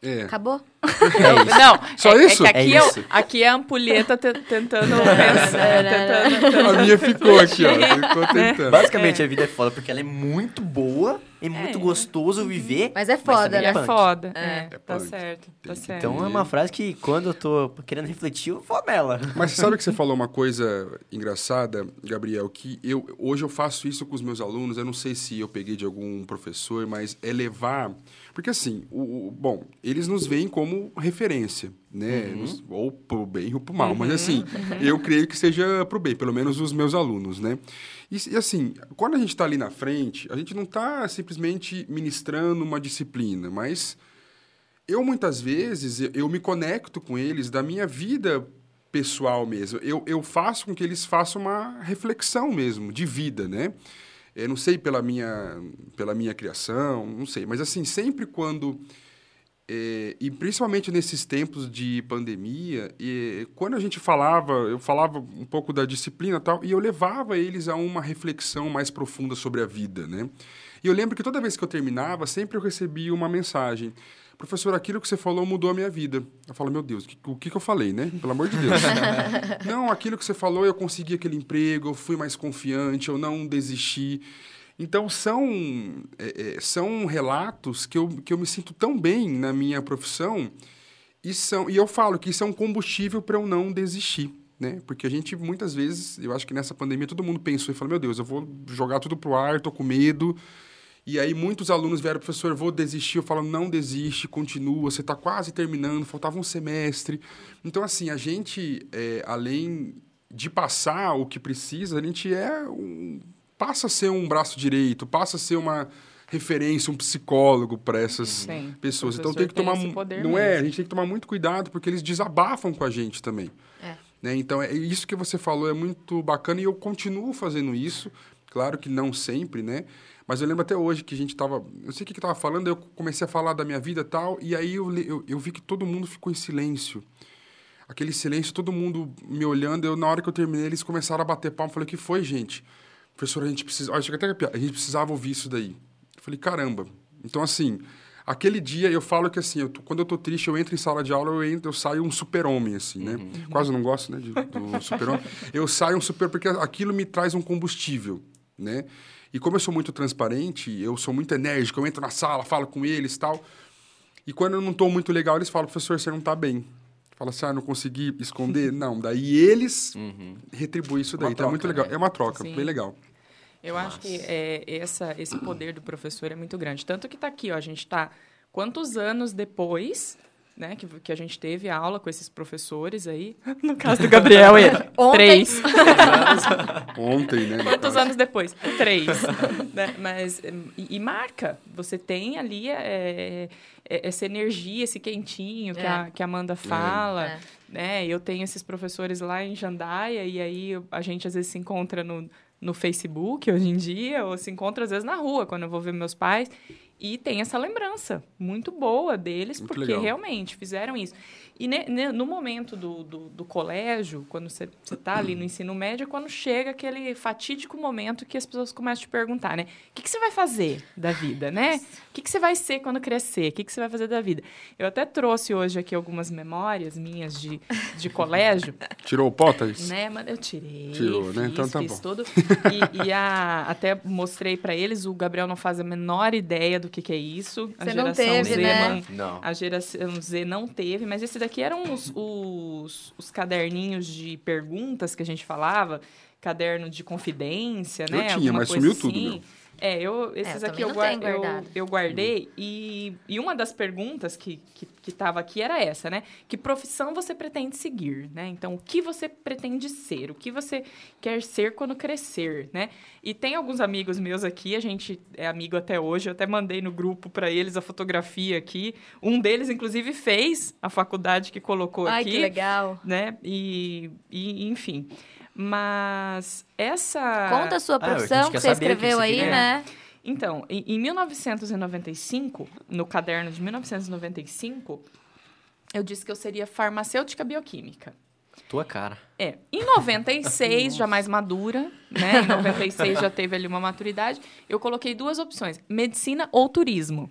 É. Acabou? É isso. Não, Só é, isso? É que aqui É é, isso. aqui é a ampulheta te- tentando pensar, tentando, A minha ficou aqui, ó. Ficou tentando. Basicamente, a vida é foda porque ela é muito boa, é muito gostoso viver. Mas é foda, também E né? é foda. É. É, É tá certo, tá certo. Então, é uma frase que quando eu tô querendo refletir, eu vou nela. Mas você sabe que você falou uma coisa engraçada, Gabriel, que eu hoje eu faço isso com os meus alunos, eu não sei se eu peguei de algum professor, mas é levar... Porque assim, o, o- bom, eles nos veem como referência, né? Nos- ou pro bem ou pro mal, mas assim, eu creio que seja pro bem, pelo menos os meus alunos, né? E, e, assim, quando a gente está ali na frente, a gente não está simplesmente ministrando uma disciplina, mas eu muitas vezes eu, eu me conecto com eles da minha vida pessoal mesmo. Eu, eu faço com que eles façam uma reflexão mesmo de vida, né? Eu não sei pela minha pela minha criação, não sei, mas assim sempre quando é, e principalmente nesses tempos de pandemia, e quando a gente falava, eu falava um pouco da disciplina e tal, e eu levava eles a uma reflexão mais profunda sobre a vida, né? E eu lembro que toda vez que eu terminava, sempre eu recebia uma mensagem. Professor, aquilo que você falou mudou a minha vida. Eu falo, meu Deus, o que, que eu falei, né? Pelo amor de Deus. não, aquilo que você falou, eu consegui aquele emprego, eu fui mais confiante, eu não desisti. Então, são, é, é, são relatos que eu, que eu me sinto tão bem na minha profissão e, são, e eu falo que isso é um combustível para eu não desistir. Né? Porque a gente, muitas vezes, eu acho que nessa pandemia todo mundo pensou e falou, meu Deus, eu vou jogar tudo pro ar, tô com medo. E aí muitos alunos vieram, professor, vou desistir. Eu falo, não desiste, continua, você está quase terminando, faltava um semestre. Então, assim, a gente, é, além de passar o que precisa, a gente é um, passa a ser um braço direito, passa a ser uma referência, um psicólogo para essas Sim, pessoas. Então tem que tem tomar, não é? mesmo. A gente tem que tomar muito cuidado porque eles desabafam com a gente também. É. Né? Então, é isso que você falou é muito bacana e eu continuo fazendo isso. Claro que não sempre, né? Mas eu lembro até hoje que a gente tava... Eu sei o que que tava falando, eu comecei a falar da minha vida e tal, e aí eu, eu, eu vi que todo mundo ficou em silêncio. Aquele silêncio, todo mundo me olhando. Eu, na hora que eu terminei, eles começaram a bater palma. Eu falei, o que foi, gente? Professor, a gente precisa... Olha, até a gente precisava ouvir isso daí. Eu falei, caramba. Então, assim... Aquele dia eu falo que assim, eu tô- quando eu tô triste, eu entro em sala de aula, eu entro, eu saio um super-homem, assim, né? Quase não gosto, né, de- do super-homem. Eu saio um super, porque aquilo me traz um combustível, né? E como eu sou muito transparente, eu sou muito enérgico, eu entro na sala, falo com eles e tal. E quando eu não tô muito legal, eles falam, professor, você não tá bem. Fala assim, ah, não consegui esconder. não, daí eles retribuem isso daí. Uma então é muito troca, legal. né? É uma troca, Sim. bem legal. Eu acho que é, essa, esse poder do professor é muito grande. Tanto que tá aqui, ó, a gente tá quantos anos depois né, que, que a gente teve aula com esses professores aí. No caso do Gabriel, ele. Ontem. Três. Ontem, né? Quantos anos depois? Três. Né, Mas, e, e marca. Você tem ali é, é, essa energia, esse quentinho que, É. a, que a Amanda fala. É. Né? Eu tenho esses professores lá em Jandaia e aí a gente às vezes se encontra no, no Facebook hoje em dia, ou se encontra às vezes na rua, quando eu vou ver meus pais. E tem essa lembrança muito boa deles, Muito porque legal. realmente fizeram isso. E ne- ne- no momento do, do, do colégio, quando você está ali no ensino médio, é quando chega aquele fatídico momento que as pessoas começam a te perguntar, né? O que, que você vai fazer da vida, né? O que, que você vai ser quando crescer? O que, que você vai fazer da vida? Eu até trouxe hoje aqui algumas memórias minhas de, de colégio, Tirou o Thaís? né? Mas eu tirei, Tirou, fiz, né? Então tá fiz bom. tudo. E, e a, até mostrei para eles, o Gabriel não faz a menor ideia do que, que é isso. A Você não geração teve, Z né? não, Não. a geração Z não teve, mas esse daqui eram os, os, os caderninhos de perguntas que a gente falava, caderno de confidência, Eu né? tinha, Alguma mas sumiu tudo, assim. meu. É, eu, esses eu aqui eu, não guar- tenho eu, eu guardei e, e uma das perguntas que que que estava aqui era essa, né? Que profissão você pretende seguir, né? Então, o que você pretende ser? O que você quer ser quando crescer, né? E tem alguns amigos meus aqui, a gente é amigo até hoje, eu até mandei no grupo para eles a fotografia aqui. Um deles, inclusive, fez a faculdade que colocou Ai, aqui que legal. né? E, e, enfim. Mas essa. Conta a sua Ah, a profissão quer que você que escreveu você aí, queria. né? Então, em, em 1995, no caderno de 1995, eu disse que eu seria farmacêutica bioquímica. Tua cara. É, em 96, já mais madura, né? Em 96 já teve ali uma maturidade. Eu coloquei duas opções: medicina ou turismo.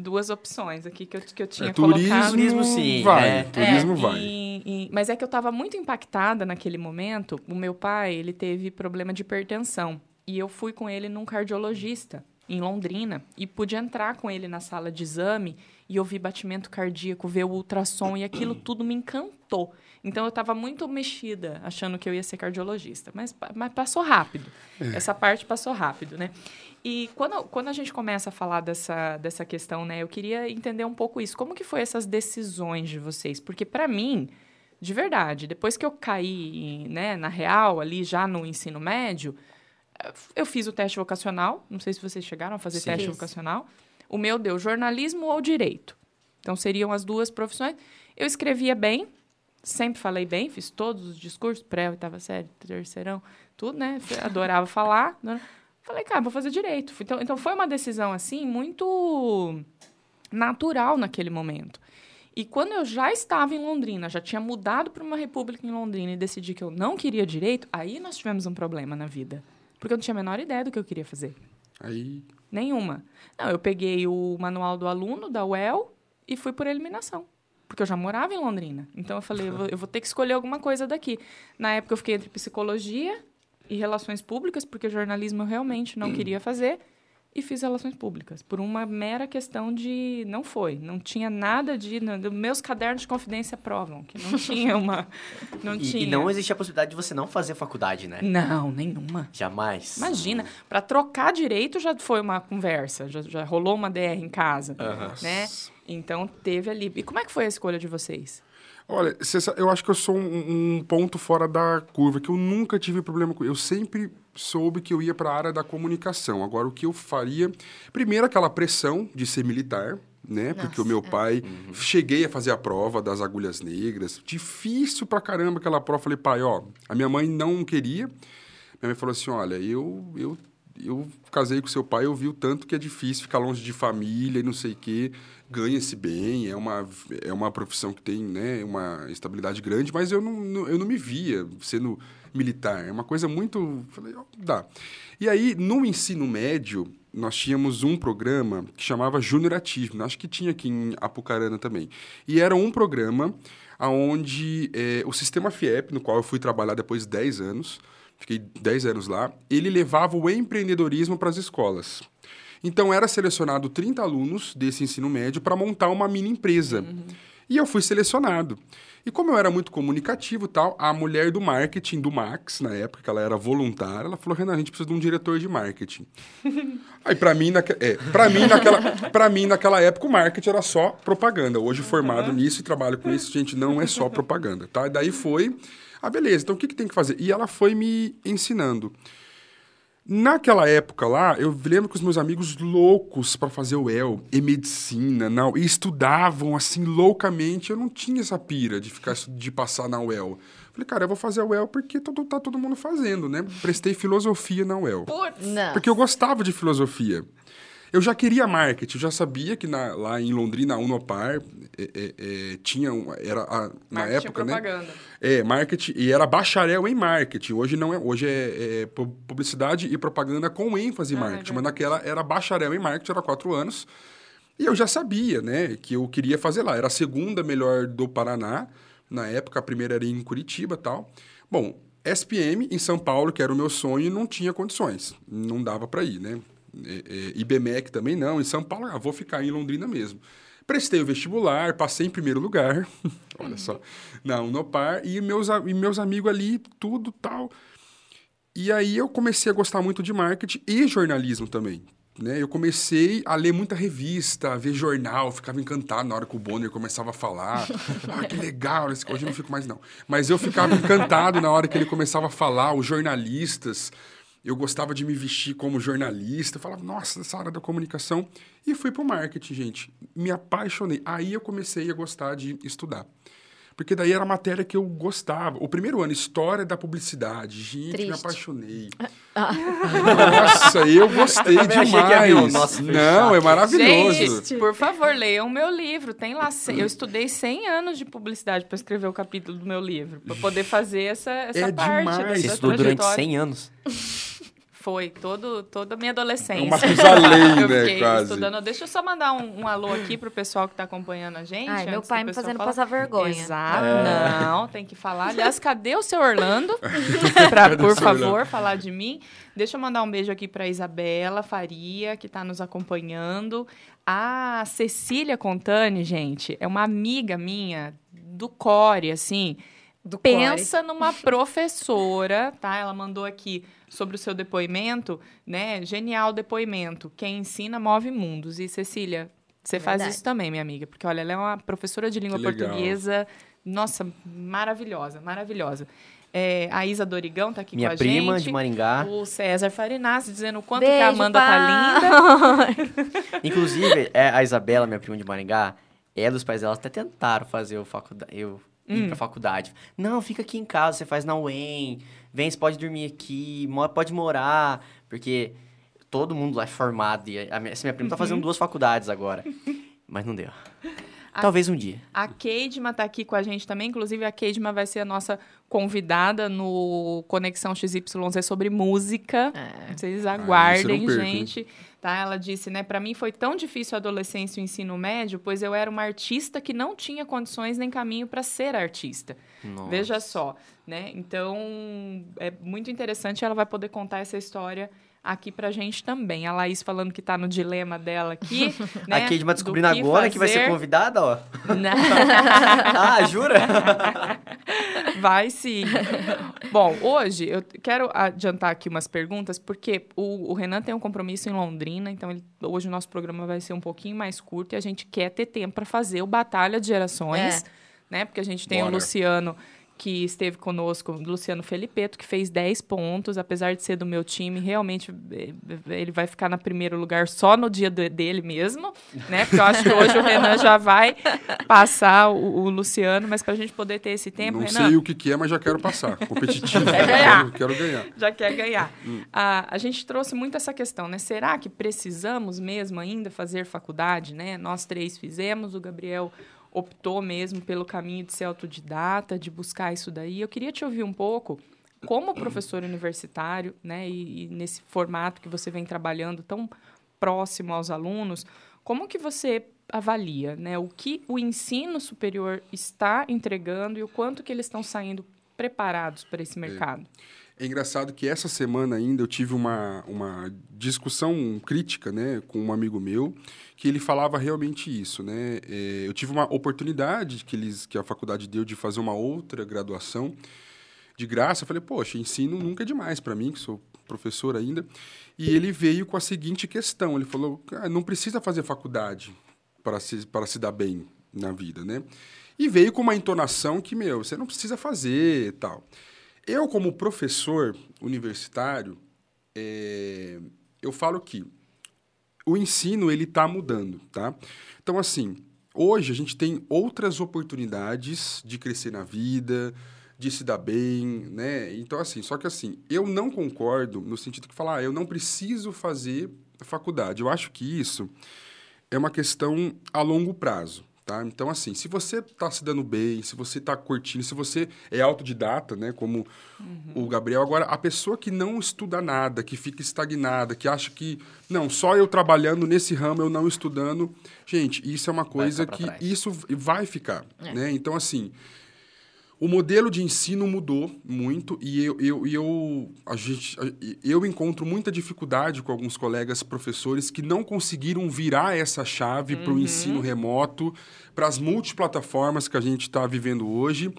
Duas opções aqui que eu, que eu tinha É, colocado. turismo, Turismo, sim, vai. é. Turismo É, vai. e- e- mas é que eu estava muito impactada naquele momento. O meu pai, ele teve problema de hipertensão. E eu fui com ele num cardiologista em Londrina. E pude entrar com ele na sala de exame e ouvir batimento cardíaco, ver o ultrassom. E aquilo tudo me encantou. Então, eu estava muito mexida, achando que eu ia ser cardiologista. Mas, mas passou rápido. Essa parte passou rápido, né? E quando, quando a gente começa a falar dessa, dessa questão, né? Eu queria entender um pouco isso. Como que foi essas decisões de vocês? Porque, para mim, de verdade, depois que eu caí né, na real, ali já no ensino médio, eu fiz o teste vocacional. Não sei se vocês chegaram a fazer Sim. teste vocacional. O meu deu jornalismo ou direito. Então, seriam as duas profissões. Eu escrevia bem, sempre falei bem, fiz todos os discursos, pré, oitava série, terceirão, tudo, né? Adorava falar. né? Falei, cara, vou fazer direito. Então, então foi uma decisão, assim, muito natural naquele momento. E quando eu já estava em Londrina, já tinha mudado para uma república em Londrina e decidi que eu não queria direito, aí nós tivemos um problema na vida. Porque eu não tinha a menor ideia do que eu queria fazer. Aí, Nenhuma. Não, eu peguei o manual do aluno da UEL e fui por eliminação. Porque eu já morava em Londrina. Então eu falei, eu vou, eu vou ter que escolher alguma coisa daqui. Na época eu fiquei entre psicologia e relações públicas, porque jornalismo eu realmente não queria fazer. E fiz relações públicas. Por uma mera questão de. Não foi. Não tinha nada de. não- meus cadernos de confidência provam que não tinha uma. Não E, tinha. e não existe a possibilidade de você não fazer faculdade, né? Não, nenhuma. Jamais. Imagina, para trocar direito já foi uma conversa, já, já rolou uma DR em casa, Aham. né? Então teve ali. E como é que foi a escolha de vocês? Olha, eu acho que eu sou um, um ponto fora da curva, que eu nunca tive problema com Eu sempre soube que eu ia para a área da comunicação. Agora, o que eu faria... Primeiro, aquela pressão de ser militar, né? Porque o meu Nossa, é. pai... Cheguei a fazer a prova das agulhas negras. Difícil pra caramba aquela prova. Falei, pai, ó... A minha mãe não queria. Minha mãe falou assim, olha, eu... eu eu casei com seu pai, eu vi o tanto que é difícil ficar longe de família e não sei o quê. Ganha-se bem, é uma, é uma profissão que tem né, uma estabilidade grande, mas eu não, não- eu não me via sendo militar. É uma coisa muito. Falei, ó, dá. E aí, no ensino médio, nós tínhamos um programa que chamava Junioratismo. Acho que tinha aqui em Apucarana também. E era um programa onde o sistema FIEP, no qual eu fui trabalhar depois de 10 anos, fiquei 10 anos lá, ele levava o empreendedorismo para as escolas. Então, era selecionado 30 alunos desse ensino médio para montar uma mini empresa. E eu fui selecionado. E como eu era muito comunicativo tal, a mulher do marketing do Max, na época, que ela era voluntária, ela falou: Renan, a gente precisa de um diretor de marketing. Aí, para mim, naque... é, pra mim, naquela... pra mim, naquela época, o marketing era só propaganda. Hoje, formado nisso e trabalho com isso, gente, não é só propaganda, tá? E daí foi. Ah, beleza, então o que, que tem que fazer? E ela foi me ensinando. Naquela época lá, eu lembro que os meus amigos loucos para fazer o EL e medicina, não, e estudavam assim loucamente. Eu não tinha essa pira de ficar de passar na UEL. Falei, cara, eu vou fazer a UEL porque todo, tá todo mundo fazendo, né? Prestei filosofia na UEL. Putz. Porque eu gostava de filosofia. Eu já queria marketing, eu já sabia que na- lá em Londrina, a Unopar, é, é, é, tinha um, era a- na época, né? propaganda. É, marketing, e era bacharel em marketing. Hoje não é, hoje é, é pu- publicidade e propaganda com ênfase em Ah, marketing. Mas naquela era bacharel em marketing, era quatro anos. E eu já sabia, né, que eu queria fazer lá. Era a segunda melhor do Paraná. Na época, a primeira era em Curitiba e tal. Bom, SPM em São Paulo, que era o meu sonho, não tinha condições. Não dava para ir, né? É, é, IBMEC também não. Em São Paulo, ah, vou ficar em Londrina mesmo. Prestei o vestibular, passei em primeiro lugar. Olha só. Na Unopar. E meus, e meus amigos ali, tudo tal. E aí eu comecei a gostar muito de marketing e jornalismo também. Né? Eu comecei a ler muita revista, a ver jornal, ficava encantado na hora que o Bonner começava a falar. Ah, que legal, hoje eu não fico mais não. Mas eu ficava encantado na hora que ele começava a falar, os jornalistas. Eu gostava de me vestir como jornalista, eu falava, nossa, essa área da comunicação. E fui pro marketing, gente. Me apaixonei. Aí eu comecei a gostar de estudar. Porque daí era a matéria que eu gostava. O primeiro ano, História da Publicidade. Gente, me Triste. apaixonei. Nossa, eu gostei um demais. nossa, Não, é maravilhoso. Gente, por favor, leiam o meu livro. Tem lá, eu estudei 100 anos de publicidade para escrever o capítulo do meu livro, para poder fazer essa, essa É parte demais. dessa Você estudou durante trajetória. 100 anos. Foi, todo, toda a minha adolescência. É uma Matusalém, eu né, fiquei quase. estudando. Deixa eu só mandar um, um alô aqui pro pessoal que tá acompanhando a gente. Ai, meu pai me fazendo falar. passar vergonha. Exato, É. não, tem que falar. Aliás, cadê o seu Orlando? pra, por favor, Orlando? falar de mim. Deixa eu mandar um beijo aqui pra Isabela Faria, que tá nos acompanhando. A Cecília Contani, gente, é uma amiga minha do Core, assim. Do core. Pensa numa professora, tá? Ela mandou aqui sobre o seu depoimento, né? Genial depoimento. Quem ensina move mundos. E Cecília, você faz isso também, minha amiga, porque olha, ela é uma professora de língua portuguesa, nossa, maravilhosa, maravilhosa. É, a Isa Dorigão tá aqui Minha com a prima gente. de Maringá. O César Farinassi dizendo o quanto Beijo, que a Amanda tá pai. linda. Inclusive, é, a Isabela, minha prima de Maringá, ela e os pais dela até tentaram fazer o faculdade, eu ir Hum. pra faculdade. Não, fica aqui em casa, você faz na UEM, vem, você pode dormir aqui, pode morar, porque todo mundo lá é formado, e a minha, essa minha prima tá Uhum. fazendo duas faculdades agora. Mas não deu. Talvez um dia. A Keidma tá aqui com a gente também. Inclusive, a Keidma vai ser a nossa convidada no Conexão XYZ sobre música. É. Vocês não aguardem, perco, hein? gente. Tá? Ela disse, né? Para mim foi tão difícil a adolescência e o ensino médio, pois eu era uma artista que não tinha condições nem caminho para ser artista. Nossa. Veja só, né? Então, é muito interessante. Ela vai poder contar essa história aqui pra gente também. A Laís falando que tá no dilema dela aqui. né? A Kate vai do descobrindo agora que vai ser fazer. convidada, ó. Não. ah, jura? Vai sim. Bom, hoje eu quero adiantar aqui umas perguntas, porque o, o Renan tem um compromisso em Londrina, então ele- hoje o nosso programa vai ser um pouquinho mais curto e a gente quer ter tempo para fazer o Batalha de Gerações, né? Porque a gente tem o Bora. Luciano que esteve conosco, Luciano Felipeto, que fez 10 pontos, apesar de ser do meu time, realmente eh, ele vai ficar no primeiro lugar só no dia do- dele mesmo, né? Porque eu acho que hoje o Renan já vai passar o, o Luciano, mas para a gente poder ter esse tempo, não Renan, sei o que, que é, mas já quero passar. Competitivo. Quer ganhar. Quero, quero ganhar. já quer ganhar. A, a gente trouxe muito essa questão, né? Será que precisamos mesmo ainda fazer faculdade, né? Nós três fizemos, o Gabriel optou mesmo pelo caminho de ser autodidata, de buscar isso daí. Eu queria te ouvir um pouco, como professor universitário, né? E, e nesse formato que você vem trabalhando tão próximo aos alunos, como que você avalia, né? O que o ensino superior está entregando e o quanto que eles estão saindo preparados para esse mercado? É engraçado que essa semana ainda eu tive uma, uma discussão crítica, né, com um amigo meu, que ele falava realmente isso, né? É, eu tive uma oportunidade que, eles, que a faculdade deu de fazer uma outra graduação de graça. Eu falei, poxa, ensino nunca é demais para mim, que sou professor ainda. E ele veio com a seguinte questão, ele falou, ah, não precisa fazer faculdade para se, para se dar bem na vida, né? E veio com uma entonação que, meu, você não precisa fazer e tal. Eu, como professor universitário, é, eu falo que o ensino ele está mudando, tá? Então, assim, hoje a gente tem outras oportunidades de crescer na vida, de se dar bem, né? Então, assim, só que assim, eu não concordo no sentido que falar, ah, eu não preciso fazer faculdade. Eu acho que isso é uma questão a longo prazo. Tá? Então, assim, se você está se dando bem, se você está curtindo, se você é autodidata, né, como uhum. o Gabriel, agora, a pessoa que não estuda nada, que fica estagnada, que acha que, não, só eu trabalhando nesse ramo, eu não estudando, gente, isso é uma coisa que trás. isso vai ficar, é. né? Então, assim, o modelo de ensino mudou muito e eu, eu, eu, a gente, eu encontro muita dificuldade com alguns colegas professores que não conseguiram virar essa chave uhum. para o ensino remoto, para as multiplataformas que a gente está vivendo hoje.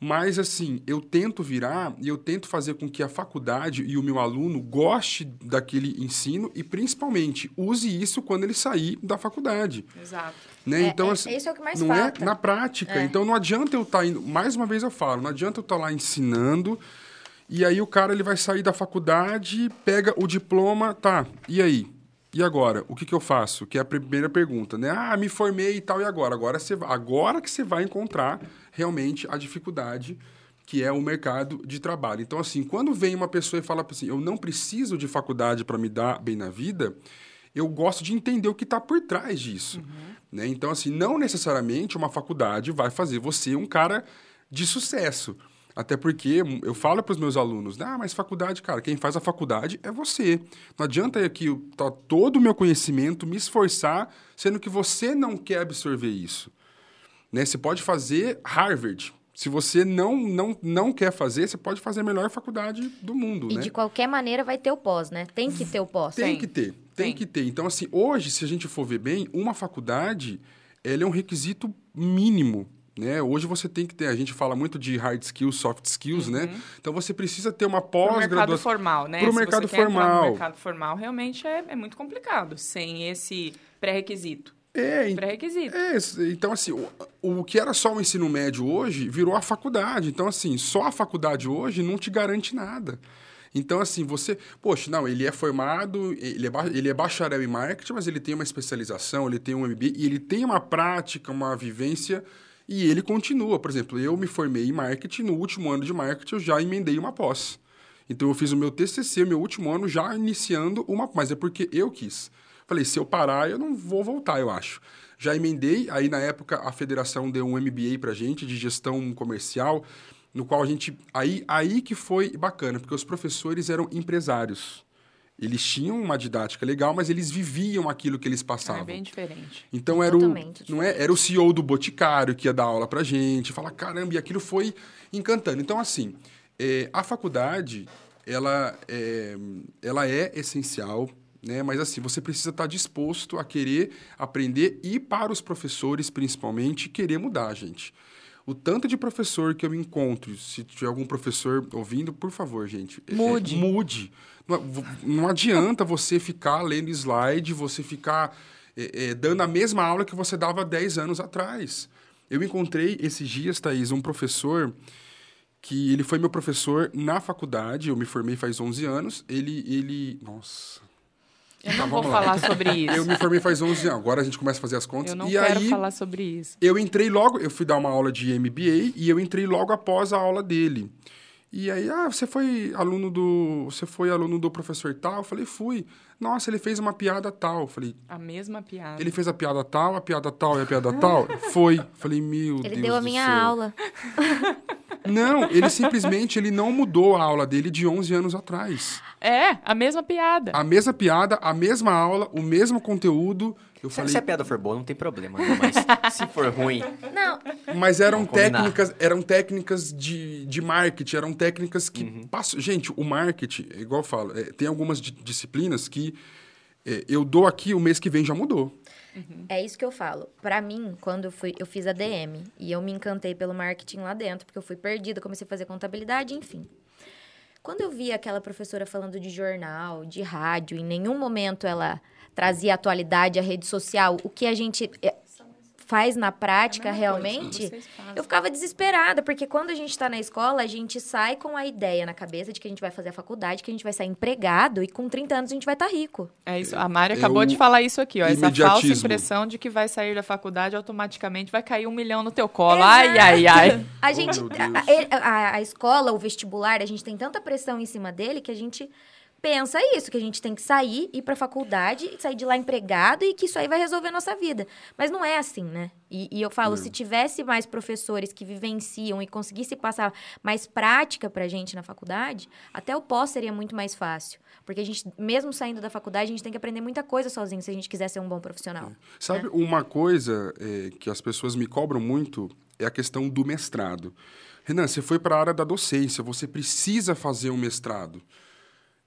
Mas, assim, eu tento virar e eu tento fazer com que a faculdade e o meu aluno goste daquele ensino e, principalmente, use isso quando ele sair da faculdade. Exato. Né? É, então, é, assim, isso é o que mais não falta. é na prática. É. Então, não adianta eu estar tá indo... Mais uma vez eu falo, não adianta eu estar tá lá ensinando e aí o cara ele vai sair da faculdade, pega o diploma, tá, e aí? E agora? O que, que eu faço? Que é a primeira pergunta, né? Ah, me formei e tal, e agora? Agora, você, agora que você vai encontrar realmente a dificuldade que é o mercado de trabalho. Então, assim, quando vem uma pessoa e fala assim, eu não preciso de faculdade para me dar bem na vida, eu gosto de entender o que está por trás disso. Uhum. Né? Então, assim, não necessariamente uma faculdade vai fazer você um cara de sucesso. Até porque eu falo para os meus alunos, ah, mas faculdade, cara, quem faz a faculdade é você. Não adianta aqui tá todo o meu conhecimento me esforçar, sendo que você não quer absorver isso. Né? Você pode fazer Harvard. Se você não, não, não quer fazer, você pode fazer a melhor faculdade do mundo, e né? de qualquer maneira vai ter o pós, né? Tem que ter o pós. Tem, tem. que ter, tem, tem, que ter. Então, assim, hoje, se a gente for ver bem, uma faculdade, ela é um requisito mínimo né? Hoje você tem que ter, a gente fala muito de hard skills, soft skills, né? uhum. né? Então você precisa ter uma pós-graduação. Para o mercado formal, né? Para o mercado formal. Mercado formal realmente é, é muito complicado, sem esse pré-requisito. É, pré-requisito. É, então, assim, o, o que era só o ensino médio hoje virou a faculdade. Então, assim, só a faculdade hoje não te garante nada. Então, assim, você. Poxa, não, ele é formado, ele é, ele é bacharel em marketing, mas ele tem uma especialização, ele tem um MBA e ele tem uma prática, uma vivência. E ele continua. Por exemplo, eu me formei em marketing, no último ano de marketing eu já emendei uma pós. Então, eu fiz o meu TCC, meu último ano, já iniciando uma. Mas é porque eu quis. Falei, se eu parar, eu não vou voltar, eu acho. Já emendei, aí na época a federação deu um MBA pra gente de gestão comercial, no qual a gente. Aí, aí que foi bacana, porque os professores eram empresários. Eles tinham uma didática legal, mas eles viviam aquilo que eles passavam. É bem diferente. Então era o, não é, era o CEO do Boticário que ia dar aula pra gente, falar, caramba, e aquilo foi encantando. Então, assim, é, a faculdade, ela é, ela é essencial né? Mas assim, você precisa estar disposto a querer aprender e para os professores, principalmente, querer mudar, gente. O tanto de professor que eu encontro, se tiver algum professor ouvindo, por favor, gente. É, mude. É, mude. Não, não, adianta você ficar lendo slide, você ficar é, é, dando a mesma aula que você dava 10 anos atrás. Eu encontrei esses dias, Thaís, um professor que ele foi meu professor na faculdade, eu me formei faz 11 anos. Ele, ele, nossa, eu não tá, vou falar lá. sobre isso. Eu me formei faz 11 anos. Agora a gente começa a fazer as contas. Eu não e quero aí, falar sobre isso. Eu entrei logo, eu fui dar uma aula de MBA e eu entrei logo após a aula dele. E aí, ah, você foi aluno do, você foi aluno do professor tal? Eu falei, fui. Nossa, ele fez uma piada tal. Eu falei, a mesma piada. Ele fez a piada tal, a piada tal e a piada tal? Foi. Eu falei, meu ele Deus Ele deu a minha céu. aula. Não, ele simplesmente ele não mudou a aula dele de 11 anos atrás. É, a mesma piada. A mesma piada, a mesma aula, o mesmo conteúdo. Eu Se, falei, se a piada for boa, não tem problema, né? Mas se for ruim, Não, Mas eram técnicas, eram técnicas de, de marketing, eram técnicas que Uhum. passam. Gente, o marketing, é igual eu falo, é, tem algumas di- disciplinas que é, eu dou aqui, o mês que vem já mudou. É isso que eu falo. Pra mim, quando eu fui, eu fiz a DM e eu me encantei pelo marketing lá dentro, porque eu fui perdida, comecei a fazer contabilidade, enfim. Quando eu vi aquela professora falando de jornal, de rádio, em nenhum momento ela trazia atualidade à rede social, o que a gente eh, faz na prática realmente, eu ficava desesperada, porque quando a gente está na escola, a gente sai com a ideia na cabeça de que a gente vai fazer a faculdade, que a gente vai sair empregado e com 30 anos a gente vai estar rico. É isso. A Mari É acabou de falar isso aqui, ó. Essa falsa impressão de que vai sair da faculdade automaticamente vai cair um milhão no teu colo. Ai, ai, ai. A gente, Deus. a- a- a escola, o vestibular, a gente tem tanta pressão em cima dele que a gente pensa isso, que a gente tem que sair, ir pra faculdade, sair de lá empregado e que isso aí vai resolver a nossa vida. Mas não é assim, né? E, e eu falo, se tivesse mais professores que vivenciam e conseguisse passar mais prática pra gente na faculdade, até o pós seria muito mais fácil. Porque a gente, mesmo saindo da faculdade, a gente tem que aprender muita coisa sozinho se a gente quiser ser um bom profissional. Sabe, uma coisa é, que as pessoas me cobram muito é a questão do mestrado. Renan, você foi para a área da docência, você precisa fazer um mestrado.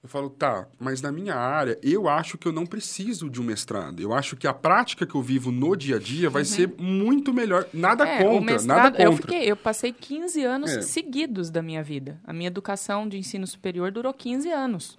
Eu falo, tá, mas na minha área, eu acho que eu não preciso de um mestrado. Eu acho que a prática que eu vivo no dia a dia vai ser muito melhor. Nada Uhum. É, contra, mestrado, nada contra. eu fiquei, eu passei 15 anos É. seguidos da minha vida. A minha educação de ensino superior durou 15 anos.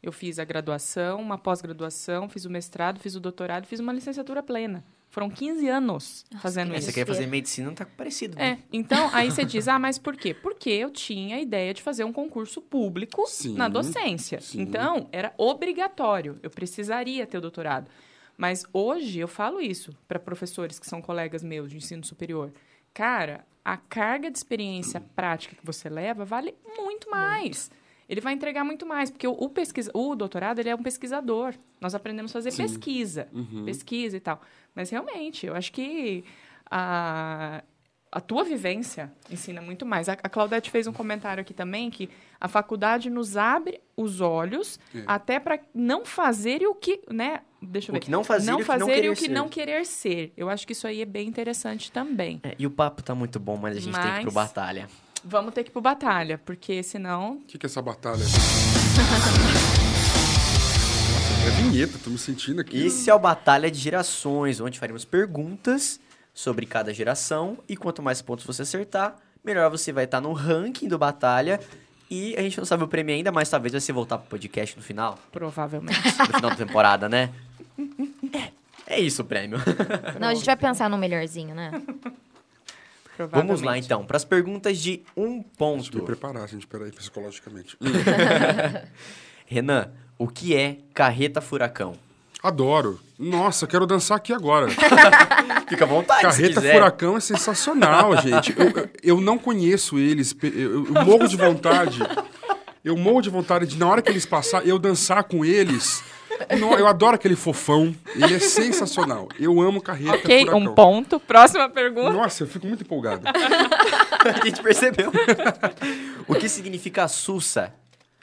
Eu fiz a graduação, uma pós-graduação, fiz o mestrado, fiz o doutorado, fiz uma licenciatura plena. Foram 15 anos fazendo que Aí isso. você quer fazer medicina, não tá parecido, É, né? então aí você diz, ah, mas por quê? Porque eu tinha a ideia de fazer um concurso público Sim, na docência. sim. Então, era obrigatório, eu precisaria ter o doutorado. Mas hoje eu falo isso para professores que são colegas meus de ensino superior. Cara, a carga de experiência prática que você leva vale muito mais. Ele vai entregar muito mais, porque o, o pesquisa, o doutorado ele é um pesquisador. Nós aprendemos a fazer Sim. pesquisa, Uhum. pesquisa e tal. Mas realmente, eu acho que a, a tua vivência ensina muito mais. A, a Claudete fez um comentário aqui também que a faculdade nos abre os olhos É. até para não fazer e o que, né? Deixa eu O ver. que não fazer não e o que não fazer e querer o que ser. não querer ser. Eu acho que isso aí é bem interessante também. É, e o papo tá muito bom, mas a gente tem que ir pro Mas- batalha. Vamos ter que ir pro batalha, porque senão. O que, que é essa batalha? é vinheta, tô me sentindo aqui. Esse é o Batalha de Gerações, onde faremos perguntas sobre cada geração. E quanto mais pontos você acertar, melhor você vai estar no ranking do Batalha. E a gente não sabe o prêmio ainda, mas talvez você voltar pro podcast no final. Provavelmente. No final da temporada, né? É, é isso o prêmio. Não, a gente vai pensar no melhorzinho, né? Vamos lá então, para as perguntas de um Deixa eu me ponto. preparar, gente, peraí, psicologicamente. Renan, o que é carreta furacão? Adoro. Nossa, quero dançar aqui agora. Fica à vontade, Carreta. Furacão é sensacional, gente. Eu, eu- não conheço eles. Eu, eu morro de vontade. Eu morro de vontade de, na hora que eles passar, eu dançar com eles. No- eu adoro aquele fofão. Ele é sensacional. Eu amo Carreta Ok, Furacão. um ponto. Próxima pergunta. Nossa, eu fico muito empolgado. A gente percebeu. o que significa sussa?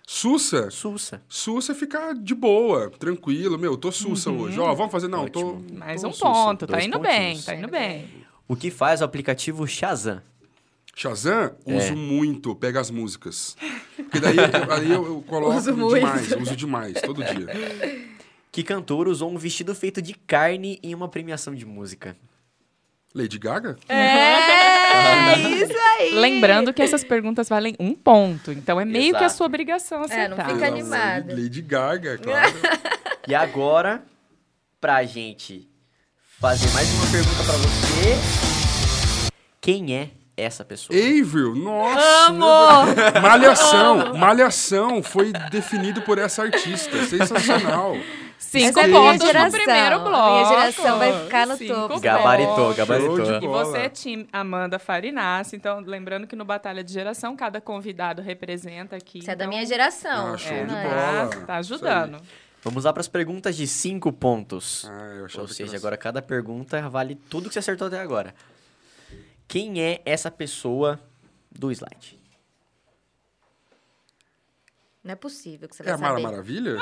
Sussa. Sussa. Sussa é ficar de boa, tranquilo. Meu, tô sussa hoje. Ó, vamos fazer? Não, tô. Ótimo. Mais tô um sussa. ponto. Tá indo bem, tá indo bem. O que faz o aplicativo Shazam? Shazam, É. uso muito, pega as músicas. Porque daí eu, aí eu, eu coloco Uso muito. demais, uso demais, todo dia. Que cantor usou um vestido feito de carne em uma premiação de música? Lady Gaga? É, isso aí. Lembrando que essas perguntas valem um ponto. Então é meio que a Exato. sua obrigação É, não acertar. fica animado. Lady Gaga, claro. E agora, pra gente fazer mais uma pergunta pra você. Quem é essa pessoa? Avril, nossa! Amo! Malhação, Malhação foi definido por essa artista, sensacional. Cinco Essa pontos no primeiro bloco. minha geração vai ficar no Cinco topo. Gabaritou, gabaritou. E você é time Amanda Farinassi. Então, lembrando que no Batalha de Geração, cada convidado representa aqui. Você é da então, minha geração. Ah, show é, de né? bola. Tá, tá ajudando. Vamos lá pras perguntas de cinco pontos. Ah, Ou que seja, era agora cada pergunta vale tudo que você acertou até agora. Quem é essa pessoa do slide? Não é possível que você É vai a Mara saber. Maravilha?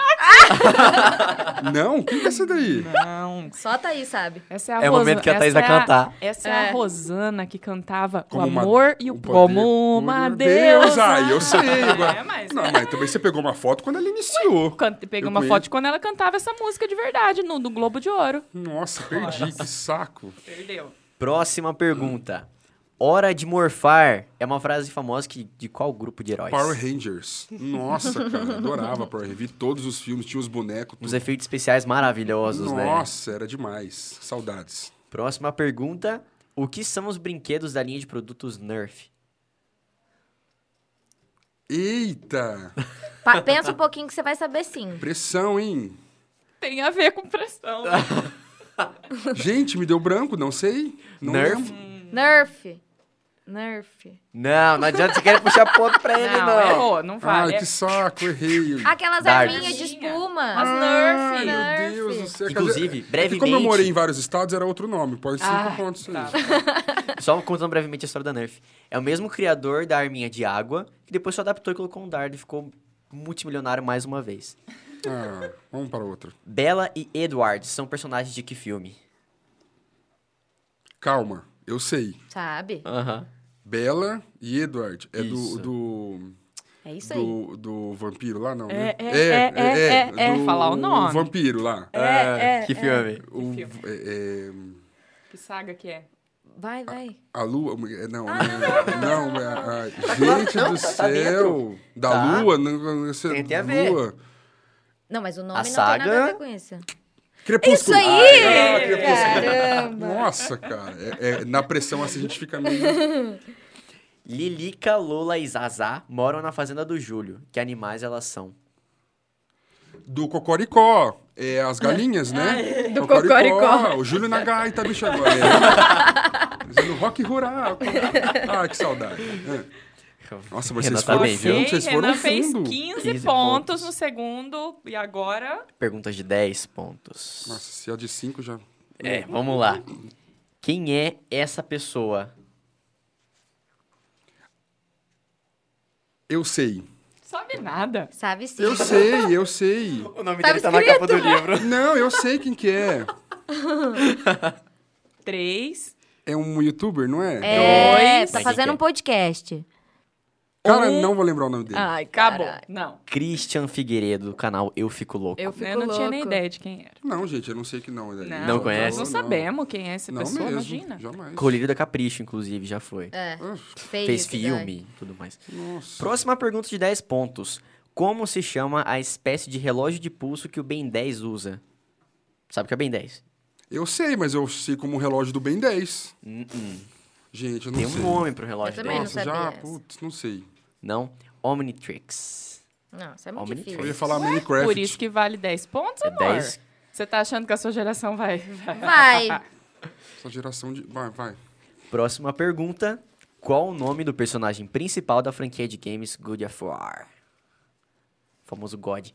não? Quem é essa daí? Não. Só tá aí, sabe? Essa é a É o Rosa- momento que a Thaís essa vai é a- cantar. Essa é. É. a Rosana que cantava Como o uma- amor e o, o poder- como uma Meu deusa. Ai, eu sei. Agora. É, mas Não, é. mas também você pegou uma foto quando ela iniciou. Can- Peguei Eu uma conheço. foto de quando ela cantava essa música de verdade no, no Globo de Ouro. Nossa, perdi, que saco. Perdeu. Próxima pergunta. Hora de morfar é uma frase famosa que, de qual grupo de heróis? Power Rangers. Nossa, cara, adorava Power Rangers. Vi todos os filmes, tinha os bonecos. Os tudo. efeitos especiais maravilhosos, né? Nossa, era demais. Saudades. Próxima pergunta. O que são os brinquedos da linha de produtos Nerf? Eita! Pa- pensa um pouquinho que você vai saber sim. Pressão, hein? Tem a ver com pressão. Gente, me deu branco, não sei. Não Nerf? lembro. Nerf. Nerf. Não, não adianta você querer puxar ponto pra ele, não, não. errou, não Ai, vale. que saco, errei. Aquelas arminhas de espuma. As Ah, Nerf. meu Nerf. Deus do céu. Inclusive, É que como brevemente- eu morei em vários estados, era outro nome. Pode ser Ah, cinco pontos isso aí. tá. Só contando brevemente a história da Nerf. É o mesmo criador da arminha de água, que depois só adaptou e colocou um dardo e ficou multimilionário mais uma vez. Ah, vamos para outro. Bella e Edward são personagens de que filme? Calma, eu sei. Sabe? Aham. Bella e Edward. É Isso. do, do, É isso aí. do, do vampiro lá, não, É, né? é, é, é, é. do Falar o nome. vampiro lá. É, é, que filme? O, filme? é, é, Que saga que é? Vai, vai. a lua... é, Não, Ah, não, é a- a- gente não, do tá- tá céu. da Tá. lua. Não, não, Tem- tem a ver. lua. Não, mas o nome A não tem saga- nada a ver com isso. Crepúsculo. Isso aí! Ah! Nossa, cara. É, é, na pressão assim a gente fica meio... Lilica, Lola e Zazá moram na fazenda do Júlio. Que animais elas são? Do Cocoricó. É as galinhas, né? Do Cocoricó. O Júlio na gaita, bicho, agora. É. Dizendo rock rural. Ah, que saudade. É. Nossa, vocês Renan tá foram bem, viu? fundo, vocês Renan foram fez fundo. 15, 15 pontos, pontos. no segundo e agora Perguntas de 10 pontos. Nossa, se é de 5 já... É, vamos lá. Quem é essa pessoa? Eu sei. sabe nada. Sabe sim. Eu sei, eu sei. O nome Tava dele tá na capa do livro. Não, eu sei quem que é. Três. É um youtuber, não é? É, Dois. tá Mas fazendo um podcast. Cara, Um. não vou lembrar o nome dele. Ai, Acabou. Não. Christian Figueiredo, do canal Eu Fico Louco. Eu fico eu não tinha nem louco. ideia de quem era. Não, gente, eu não sei que não. Não, Não conhece? Nós não sabemos quem é essa Não pessoa, mesmo, imagina. jamais. Colírio da Capricho, inclusive, já foi. É, Fez filme e tudo mais. Nossa. Próxima pergunta de 10 pontos. Como se chama a espécie de relógio de pulso que o Ben 10 usa? Sabe o que é o Ben 10? Eu sei, mas eu sei como o relógio do Ben 10. Hum, hum. Gente, eu não Tem um sei. nome pro relógio Eu também não 10. Nossa, já, putz, não sei. Não? Omnitrix. Não, isso é muito Omnitrix. Eu difícil. ia falar Minecraft. Por isso que vale 10 pontos, É amor. 10? Você tá achando que a sua geração vai... vai- Vai. Essa geração de... Vai, vai. Próxima pergunta. Qual o nome do personagem principal da franquia de games God of War? O famoso God.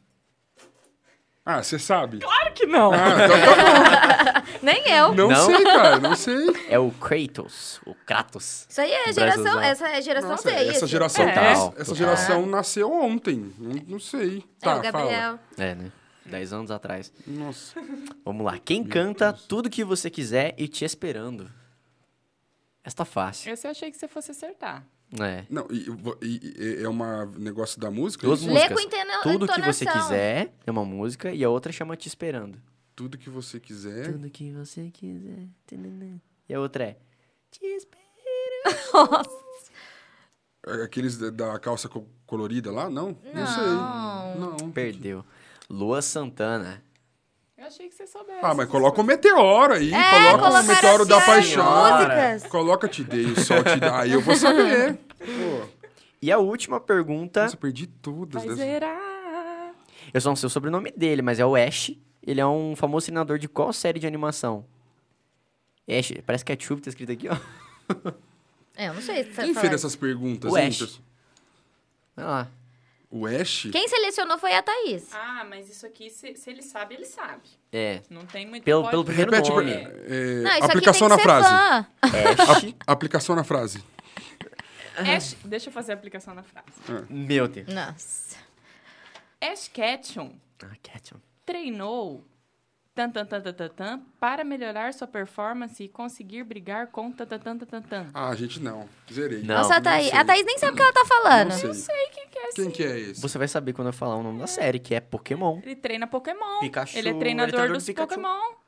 Ah, você sabe. Claro que não. Ah, então tá Nem eu. Não, Não? sei, cara, não sei. É o Kratos, o Kratos. Isso aí é geração. Brasilzão. Essa é geração Nossa, Z. essa isso. geração, É. essa Total. geração nasceu ontem. Não, não sei. É Tá, o Gabriel. É, né? 10 anos atrás. fala. Nossa. Vamos lá. Quem canta Tudo Que Você Quiser e Te Esperando? Essa tá fácil. Esse eu achei que você fosse acertar. É. Não, e, e- e- é uma negócio da música? Duas isso? Lê músicas. com intena- Tudo que você entonação. quiser é uma música e a outra chama Te Esperando. Tudo que você quiser. Tudo que você quiser. E a outra é Te Espero. É Aqueles da- calça co- colorida lá? Não? Não, sei. Não. Perdeu. Lua Santana. Eu achei que você soubesse. Ah, mas coloca o meteoro aí. É, coloca o colocaram meteoro da assim, paixão. músicas. Coloca te dei, o sol te dá. Aí eu vou saber. Pô, E a última pergunta. nossa, eu perdi todas. Vai zerar. Eu só não sei o sobrenome dele, mas é o Ash. Ele é um famoso treinador de qual série de animação? Ash, parece ketchup, tá escrito aqui, ó. É, eu não sei. se Quem fez essas perguntas, O hein, Ash. pessoal? Olha lá. O Ash? Quem selecionou foi a Thaís. Ah, mas isso aqui, se, se ele sabe, ele sabe. É. Não tem muito... Pelo- pelo primeiro Repete. nome. é, Não, isso aplicação aqui na tem que ser frase. Ash. A- aplicação na frase. Ash, deixa eu fazer a aplicação na frase. Meu Deus. Nossa. Ash Ketchum Ah, Ketchum. treinou tan, tan, tan, tan, tan, tan, para melhorar sua performance e conseguir brigar com tan, tan, tan, tan, tan, tan. Ah, gente, não. Zerei. Não. Nossa, a não Thaís, a Thaís nem sabe o que ela tá falando. Não sei. Não sei quem que é Quem esse. que é esse? Você vai saber quando eu falar o nome da série, que é Pokémon. Ele treina Pokémon. Pikachu, ele é ele é treinador treinador dos do Pikachu. Pokémon.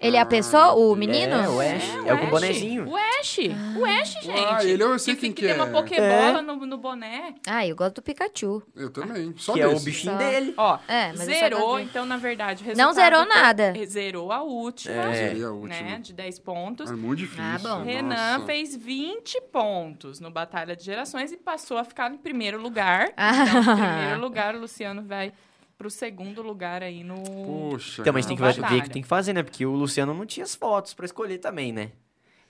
Ele é a pessoa, o menino? É, o Ash. É, o com Ash. bonezinho. O Ash. O Ash, gente. Ah, ele eu sei que, quem que que tem uma é. Pokébola É. no, no boné. Ah, eu gosto do Pikachu. Eu também. Só que é o desse. bichinho Só. dele. Ó, É, mas eu só zerou, gosto de- então, na verdade, o Não resultado zerou foi- nada. Zerou a última, É. Zerei a última. né, de 10 pontos. É muito difícil. Ah, bom. Renan nossa. fez 20 pontos no Batalha de Gerações e passou a ficar em primeiro lugar. Ah. Então, em primeiro lugar, o Luciano vai pro segundo lugar aí no... Poxa. Então, mas tem que Não, ver o batalha. que tem que fazer, né? Porque o Luciano não tinha as fotos pra escolher também, né?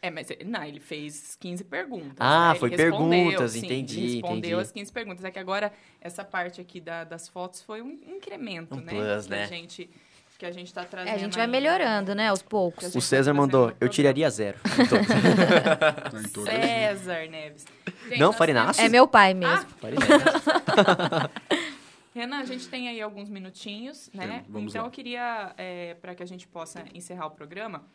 É, mas ele, não, ele fez 15 perguntas. Ah, né? Foi perguntas, sim, entendi, ele respondeu entendi. as 15 perguntas. É que agora, essa parte aqui da- das fotos foi um incremento, Um né? plus, que né? A gente, que a gente tá trazendo É, a gente vai aí. melhorando, né, aos poucos. O gente César tá mandou, eu tiraria zero. Tá. César Neves. Gente, Não, temos- É meu pai mesmo. Ah. Renan, a gente tem aí alguns minutinhos, né? Tem, então lá. eu queria, para que a gente possa encerrar o programa,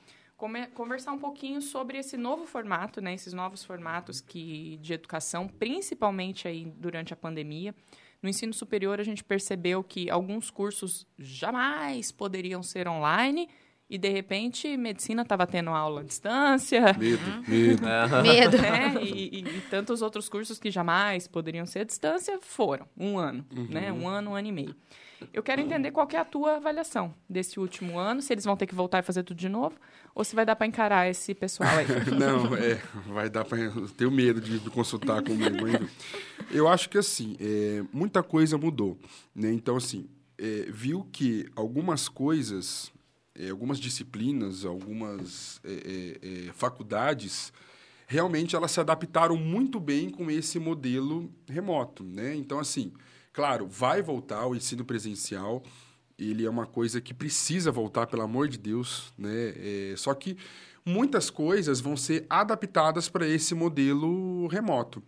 conversar um pouquinho sobre esse novo formato, né? Esses novos formatos que, de educação, principalmente aí durante a pandemia. No ensino superior, a gente percebeu que alguns cursos jamais poderiam ser online e, de repente, medicina estava tendo aula à distância, Medo, medo. Medo. né? E, e- e tantos outros cursos que jamais poderiam ser à distância foram um ano, né? Um ano, um ano e meio. Eu quero entender qual que é a tua avaliação desse último ano, se eles vão ter que voltar e fazer tudo de novo, ou se vai dar para encarar esse pessoal aí. Não, é, vai dar pra. eu Tenho medo de consultar comigo. enfim. Eu acho que assim, é, muita coisa mudou. Né? Então, assim, é, viu que algumas coisas, é, algumas disciplinas, algumas é, faculdades, realmente elas se adaptaram muito bem com esse modelo remoto. Né? Então, assim, claro, vai voltar o ensino presencial. Ele é uma coisa que precisa voltar, pelo amor de Deus, né? É, só que muitas coisas vão ser adaptadas para esse modelo remoto.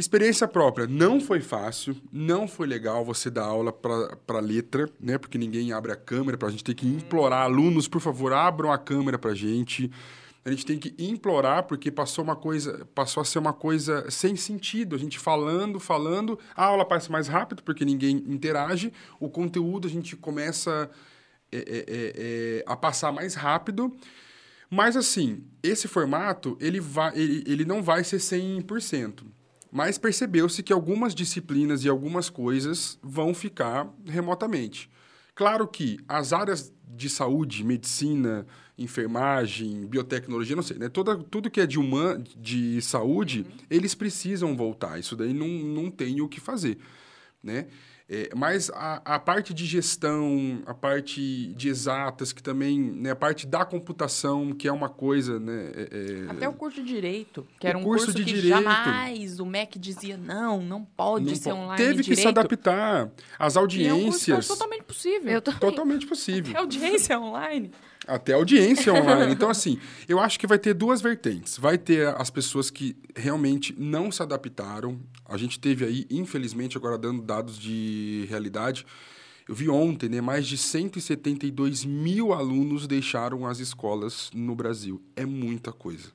Experiência própria, não foi fácil, não foi legal você dar aula para letra, né? Porque ninguém abre a câmera, para a gente ter que implorar alunos, por favor, abram a câmera para gente. A gente tem que implorar porque passou uma coisa, passou a ser uma coisa sem sentido. A gente falando, falando, a aula passa mais rápido porque ninguém interage, o conteúdo a gente começa é, é, é, é, a passar mais rápido. Mas assim, esse formato, ele, vai, ele, ele não vai ser 100%. Mas percebeu-se que algumas disciplinas e algumas coisas vão ficar remotamente. Claro que as áreas de saúde, medicina, enfermagem, biotecnologia, não sei, né? Toda, tudo que é de, human, de saúde, eles precisam voltar. Isso daí não, não tem o que fazer, né? É, mas a, a parte de gestão, a parte de exatas, que também, né, a parte da computação, que é uma coisa, né? é- é- Até o curso de Direito, que era um curso curso, de que Direito. jamais o MEC dizia, não, não pode não ser online Teve que direito. se adaptar. As E é um curso audiências, totalmente possível. Totalmente possível. Até audiência online. Até audiência online. Então, assim, eu acho que vai ter duas vertentes. Vai ter as pessoas que realmente não se adaptaram. A gente teve aí, infelizmente, agora dando dados de realidade. Eu vi ontem, né? Mais de 172 mil alunos deixaram as escolas no Brasil. É muita coisa.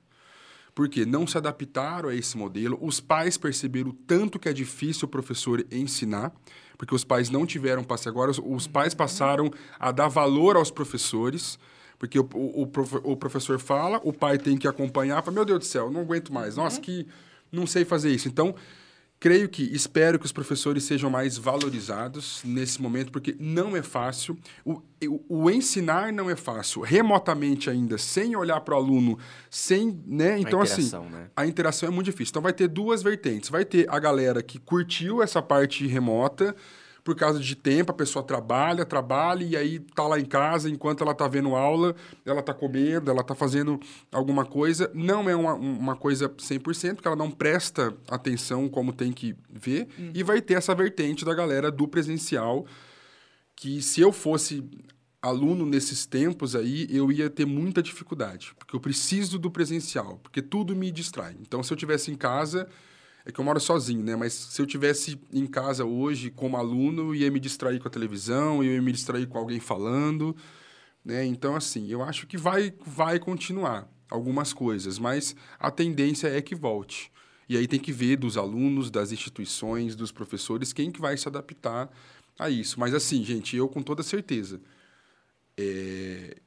Porque não se adaptaram a esse modelo. Os pais perceberam o tanto que é difícil o professor ensinar, porque os pais não tiveram passe agora. os- Os pais passaram a dar valor aos professores, porque o, o, o profe- o professor fala, o pai tem que acompanhar. Fala, meu Deus do céu, não aguento mais. Nossa, que não sei fazer isso. Então, creio que, espero que os professores sejam mais valorizados nesse momento, porque não é fácil. O, o, ensinar não é fácil. Remotamente ainda, sem olhar para o aluno, sem, né? Então, assim, né? a interação é muito difícil. Então, vai ter duas vertentes. Vai ter a galera que curtiu essa parte remota, por causa de tempo, a pessoa trabalha, trabalha e aí tá lá em casa, enquanto ela tá vendo aula, ela tá comendo, ela tá fazendo alguma coisa. Não é uma, uma coisa 100%, porque ela não presta atenção como tem que ver. E vai ter essa vertente da galera do presencial, que se eu fosse aluno nesses tempos aí, eu ia ter muita dificuldade, porque eu preciso do presencial, porque tudo me distrai. Então, se eu tivesse em casa, É que eu moro sozinho, né? Mas se eu tivesse em casa hoje como aluno, ia me distrair com a televisão, ia me distrair com alguém falando, né? Então, assim, eu acho que vai, vai continuar algumas coisas, mas a tendência é que volte. E aí tem que ver dos alunos, das instituições, dos professores, quem que vai se adaptar a isso. Mas assim, gente, eu com toda certeza, é,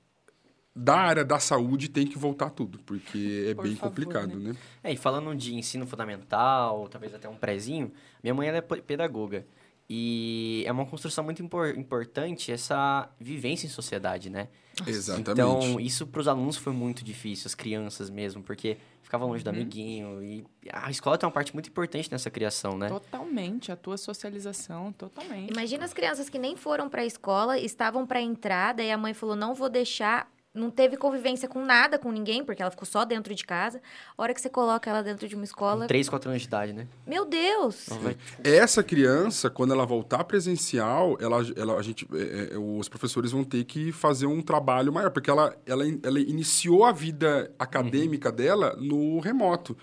da área da saúde tem que voltar tudo, porque é Por bem favor, complicado, né? É, e falando de ensino fundamental, talvez até um prézinho, minha mãe ela é pe- pedagoga. E é uma construção muito impor- importante essa vivência em sociedade, né? Exatamente. Então, isso para os alunos foi muito difícil, as crianças mesmo, porque ficavam longe do Uhum. amiguinho. E a escola tem uma parte muito importante nessa criação, né? Totalmente, a tua socialização, totalmente. Imagina as crianças que nem foram pra escola, estavam pra entrada e a mãe falou: não vou deixar. Não teve convivência com nada, com ninguém, porque ela ficou só dentro de casa. A hora que você coloca ela dentro de uma escola. Com 3, 4 anos de idade, né? Meu Deus! Vai- Essa criança, quando ela voltar presencial, ela, ela, a gente, é, é, os professores vão ter que fazer um trabalho maior, porque ela, ela, ela iniciou a vida acadêmica dela no remoto.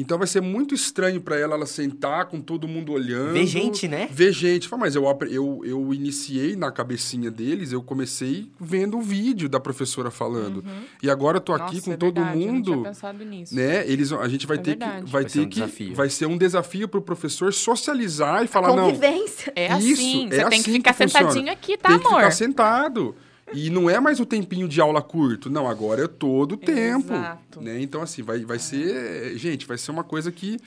Então vai ser muito estranho para ela, ela sentar com todo mundo olhando. Ver gente, né? Ver gente. Fala, Mas eu, eu, eu iniciei na cabecinha deles, eu comecei vendo o vídeo da professora falando. E agora eu tô aqui Nossa, com é todo verdade, Eu não mundo tinha pensado nisso. né? Eles, a gente vai É ter verdade. que vai, Vai ser ter um que desafio. vai ser um desafio para o professor socializar e falar não. Convivência. É Isso, assim, é você tem assim que ficar que funciona. sentadinho aqui, tá, tem que amor? ficar sentado. E não é mais o tempinho de aula curto, não, agora é todo o tempo, Exato. né? Então assim, vai vai ser, gente, vai ser uma coisa que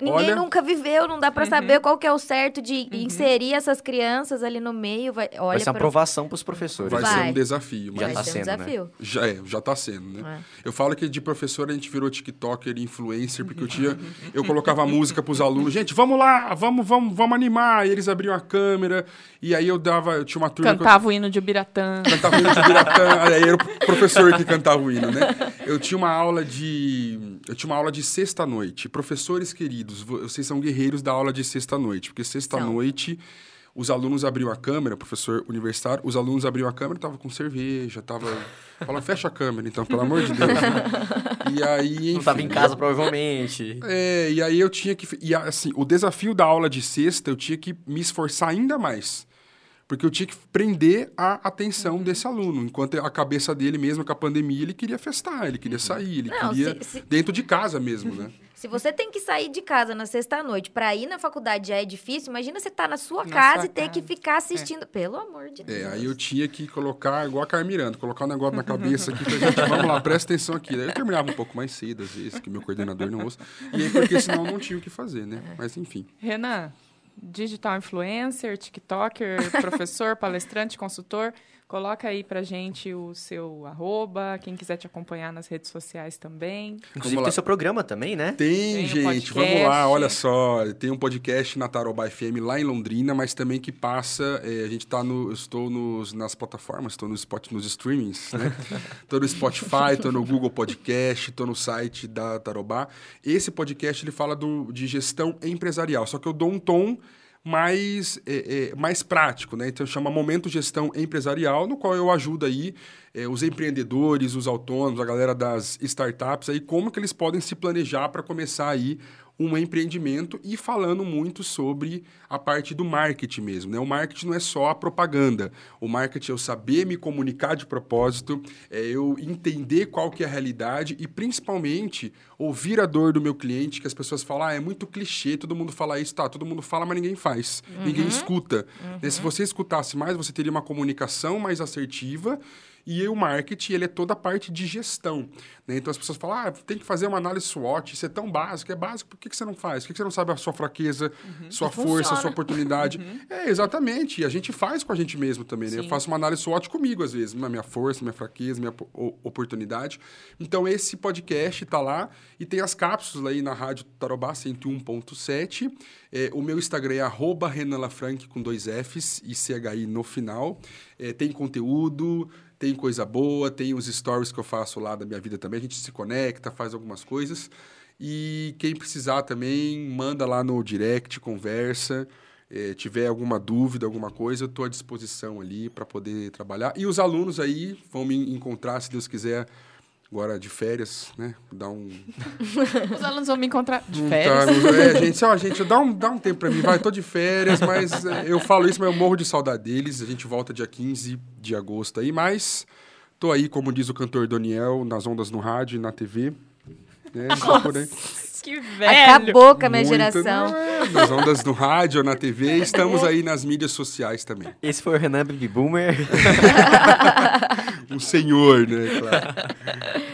Ninguém olha, nunca viveu, não dá pra Uhum. saber qual que é o certo de inserir essas crianças ali no meio. Vai, olha vai ser uma pra- aprovação para os professores. vai, Vai. ser um desafio, Já tá um sendo, né? desafio. Já é, já tá sendo, né? Eu falo que de professor a gente virou TikToker e influencer, porque eu tinha. Eu colocava música pros alunos, gente, vamos lá, vamos, vamos, vamos animar. E eles abriam a câmera, e aí eu dava. Eu tinha uma turma que eu Cantava o hino de Ubiratã. cantava o hino de Biratã, aí era o professor que cantava o hino, né? Eu tinha uma aula de. Eu tinha uma aula de sexta-noite. Professores queridos, vo- vocês são guerreiros da aula de sexta-noite, porque sexta-noite. Os alunos abriam a câmera, professor universitário, os alunos abriam a câmera, tava com cerveja, tava. Fala, fecha a câmera, então, pelo amor de Deus. Né? E aí. Não estava em enfim, casa, provavelmente. é, e aí eu tinha que. E assim, o desafio da aula de sexta, eu tinha que me esforçar ainda mais. Porque eu tinha que prender a atenção desse aluno. Enquanto a cabeça dele, mesmo com a pandemia, ele queria festar, ele queria sair, ele Não, queria. se- se- Dentro de casa mesmo, né? Se você tem que sair de casa na sexta-noite pra ir na faculdade já é difícil, imagina você tá na sua Na casa sua e ter casa. que ficar assistindo. Pelo amor de Deus. É, aí eu tinha que colocar, igual a Carmiranda, colocar um negócio na cabeça aqui pra gente, vamos lá, presta atenção aqui. Aí eu terminava um pouco mais cedo, às vezes, que meu coordenador não ouça. E aí, porque senão não tinha o que fazer, né? Mas enfim. Renan, digital influencer, TikToker, professor, palestrante, consultor, coloca aí pra gente o seu arroba, quem quiser te acompanhar nas redes sociais também. Inclusive tem seu programa também, né? Tem, Tem gente, podcast. vamos lá, olha só, tem um podcast na Tarobá FM lá em Londrina, mas também que passa, é, a gente tá no, estou nos, nas plataformas, estou no spot, nos streamings, né? tô no Spotify, tô no Google Podcast, tô no site da Tarobá. Esse podcast, ele fala do, de gestão empresarial, só que eu dou um tom mais, é, é, mais prático, né? Então chama Momento Gestão Empresarial, no qual eu ajudo aí é, os empreendedores, os autônomos, a galera das startups aí, como que eles podem se planejar para começar aí um empreendimento e falando muito sobre a parte do marketing mesmo, né? O marketing não é só a propaganda. O marketing é eu saber me comunicar de propósito, é eu entender qual que é a realidade e principalmente ouvir a dor do meu cliente, que as pessoas falam, ah, é muito clichê, todo mundo fala isso, tá, todo mundo fala, mas ninguém faz. Ninguém escuta. Né? Se você escutasse mais, você teria uma comunicação mais assertiva e o marketing, ele é toda a parte de gestão. Né? Então as pessoas falam, ah, tem que fazer uma análise SWOT, isso é tão básico, é básico, por que, que você não faz? Por que, que você não sabe a sua fraqueza, sua força, Funciona. sua oportunidade? É, exatamente. E a gente faz com a gente mesmo também, né? Eu faço uma análise SWOT comigo, às vezes, na minha força, minha fraqueza, minha oportunidade. Então, esse podcast tá lá e tem as cápsulas aí na Rádio Tarobá 101.7. É, o meu Instagram é arroba Renan Lafranc com dois Fs e CHI no final. É, tem conteúdo, tem coisa boa, tem os stories que eu faço lá da minha vida também. A gente se conecta, faz algumas coisas. E quem precisar também, manda lá no direct, conversa. É, tiver alguma dúvida, alguma coisa, eu estou à disposição ali para poder trabalhar. E os alunos aí vão me encontrar, se Deus quiser, agora de férias, né? Dar um. Os alunos vão me encontrar de Não férias. tá, é, gente, ó, gente, dá um, dá um tempo pra mim, vai, tô de férias, mas é, eu falo isso, mas eu morro de saudade deles. A gente volta dia 15 de agosto aí, mas tô aí, como diz o cantor Daniel, nas ondas no rádio e na TV. Né? Procurem. Que velho. Acabou com a minha Muito, geração. né? Nas ondas no rádio, na TV, estamos aí nas mídias sociais também. Esse foi o Renan Baby Boomer. Um senhor, né? Claro.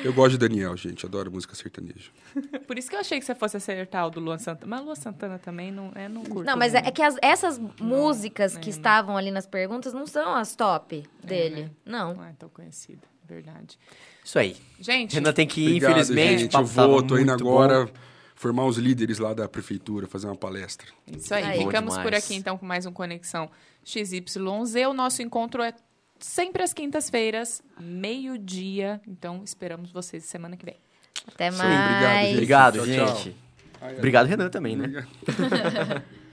Eu gosto de Daniel, gente, adoro música sertaneja. Por isso que eu achei que você fosse acertar o do Luan Santana. Mas o Luan Santana também não, é, não curto. Não, mas é, muito. é que as- essas músicas é, que não. estavam ali nas perguntas não são as top dele. né? Não. Não é tão conhecida, verdade. Isso aí. Gente, Renan tem que ir, Obrigado, infelizmente. gente. Eu vou, tô indo agora bom. Formar os líderes lá da prefeitura, fazer uma palestra. Isso aí, Aí. Bom ficamos por demais. aqui então com mais um Conexão XYZ. O nosso encontro é sempre às quintas-feiras, meio-dia. Então esperamos vocês semana que vem. Até Sim, mais. obrigado, gente. Obrigado, Tchau, tchau. gente. Obrigado, Renan, também, né? Obrigado.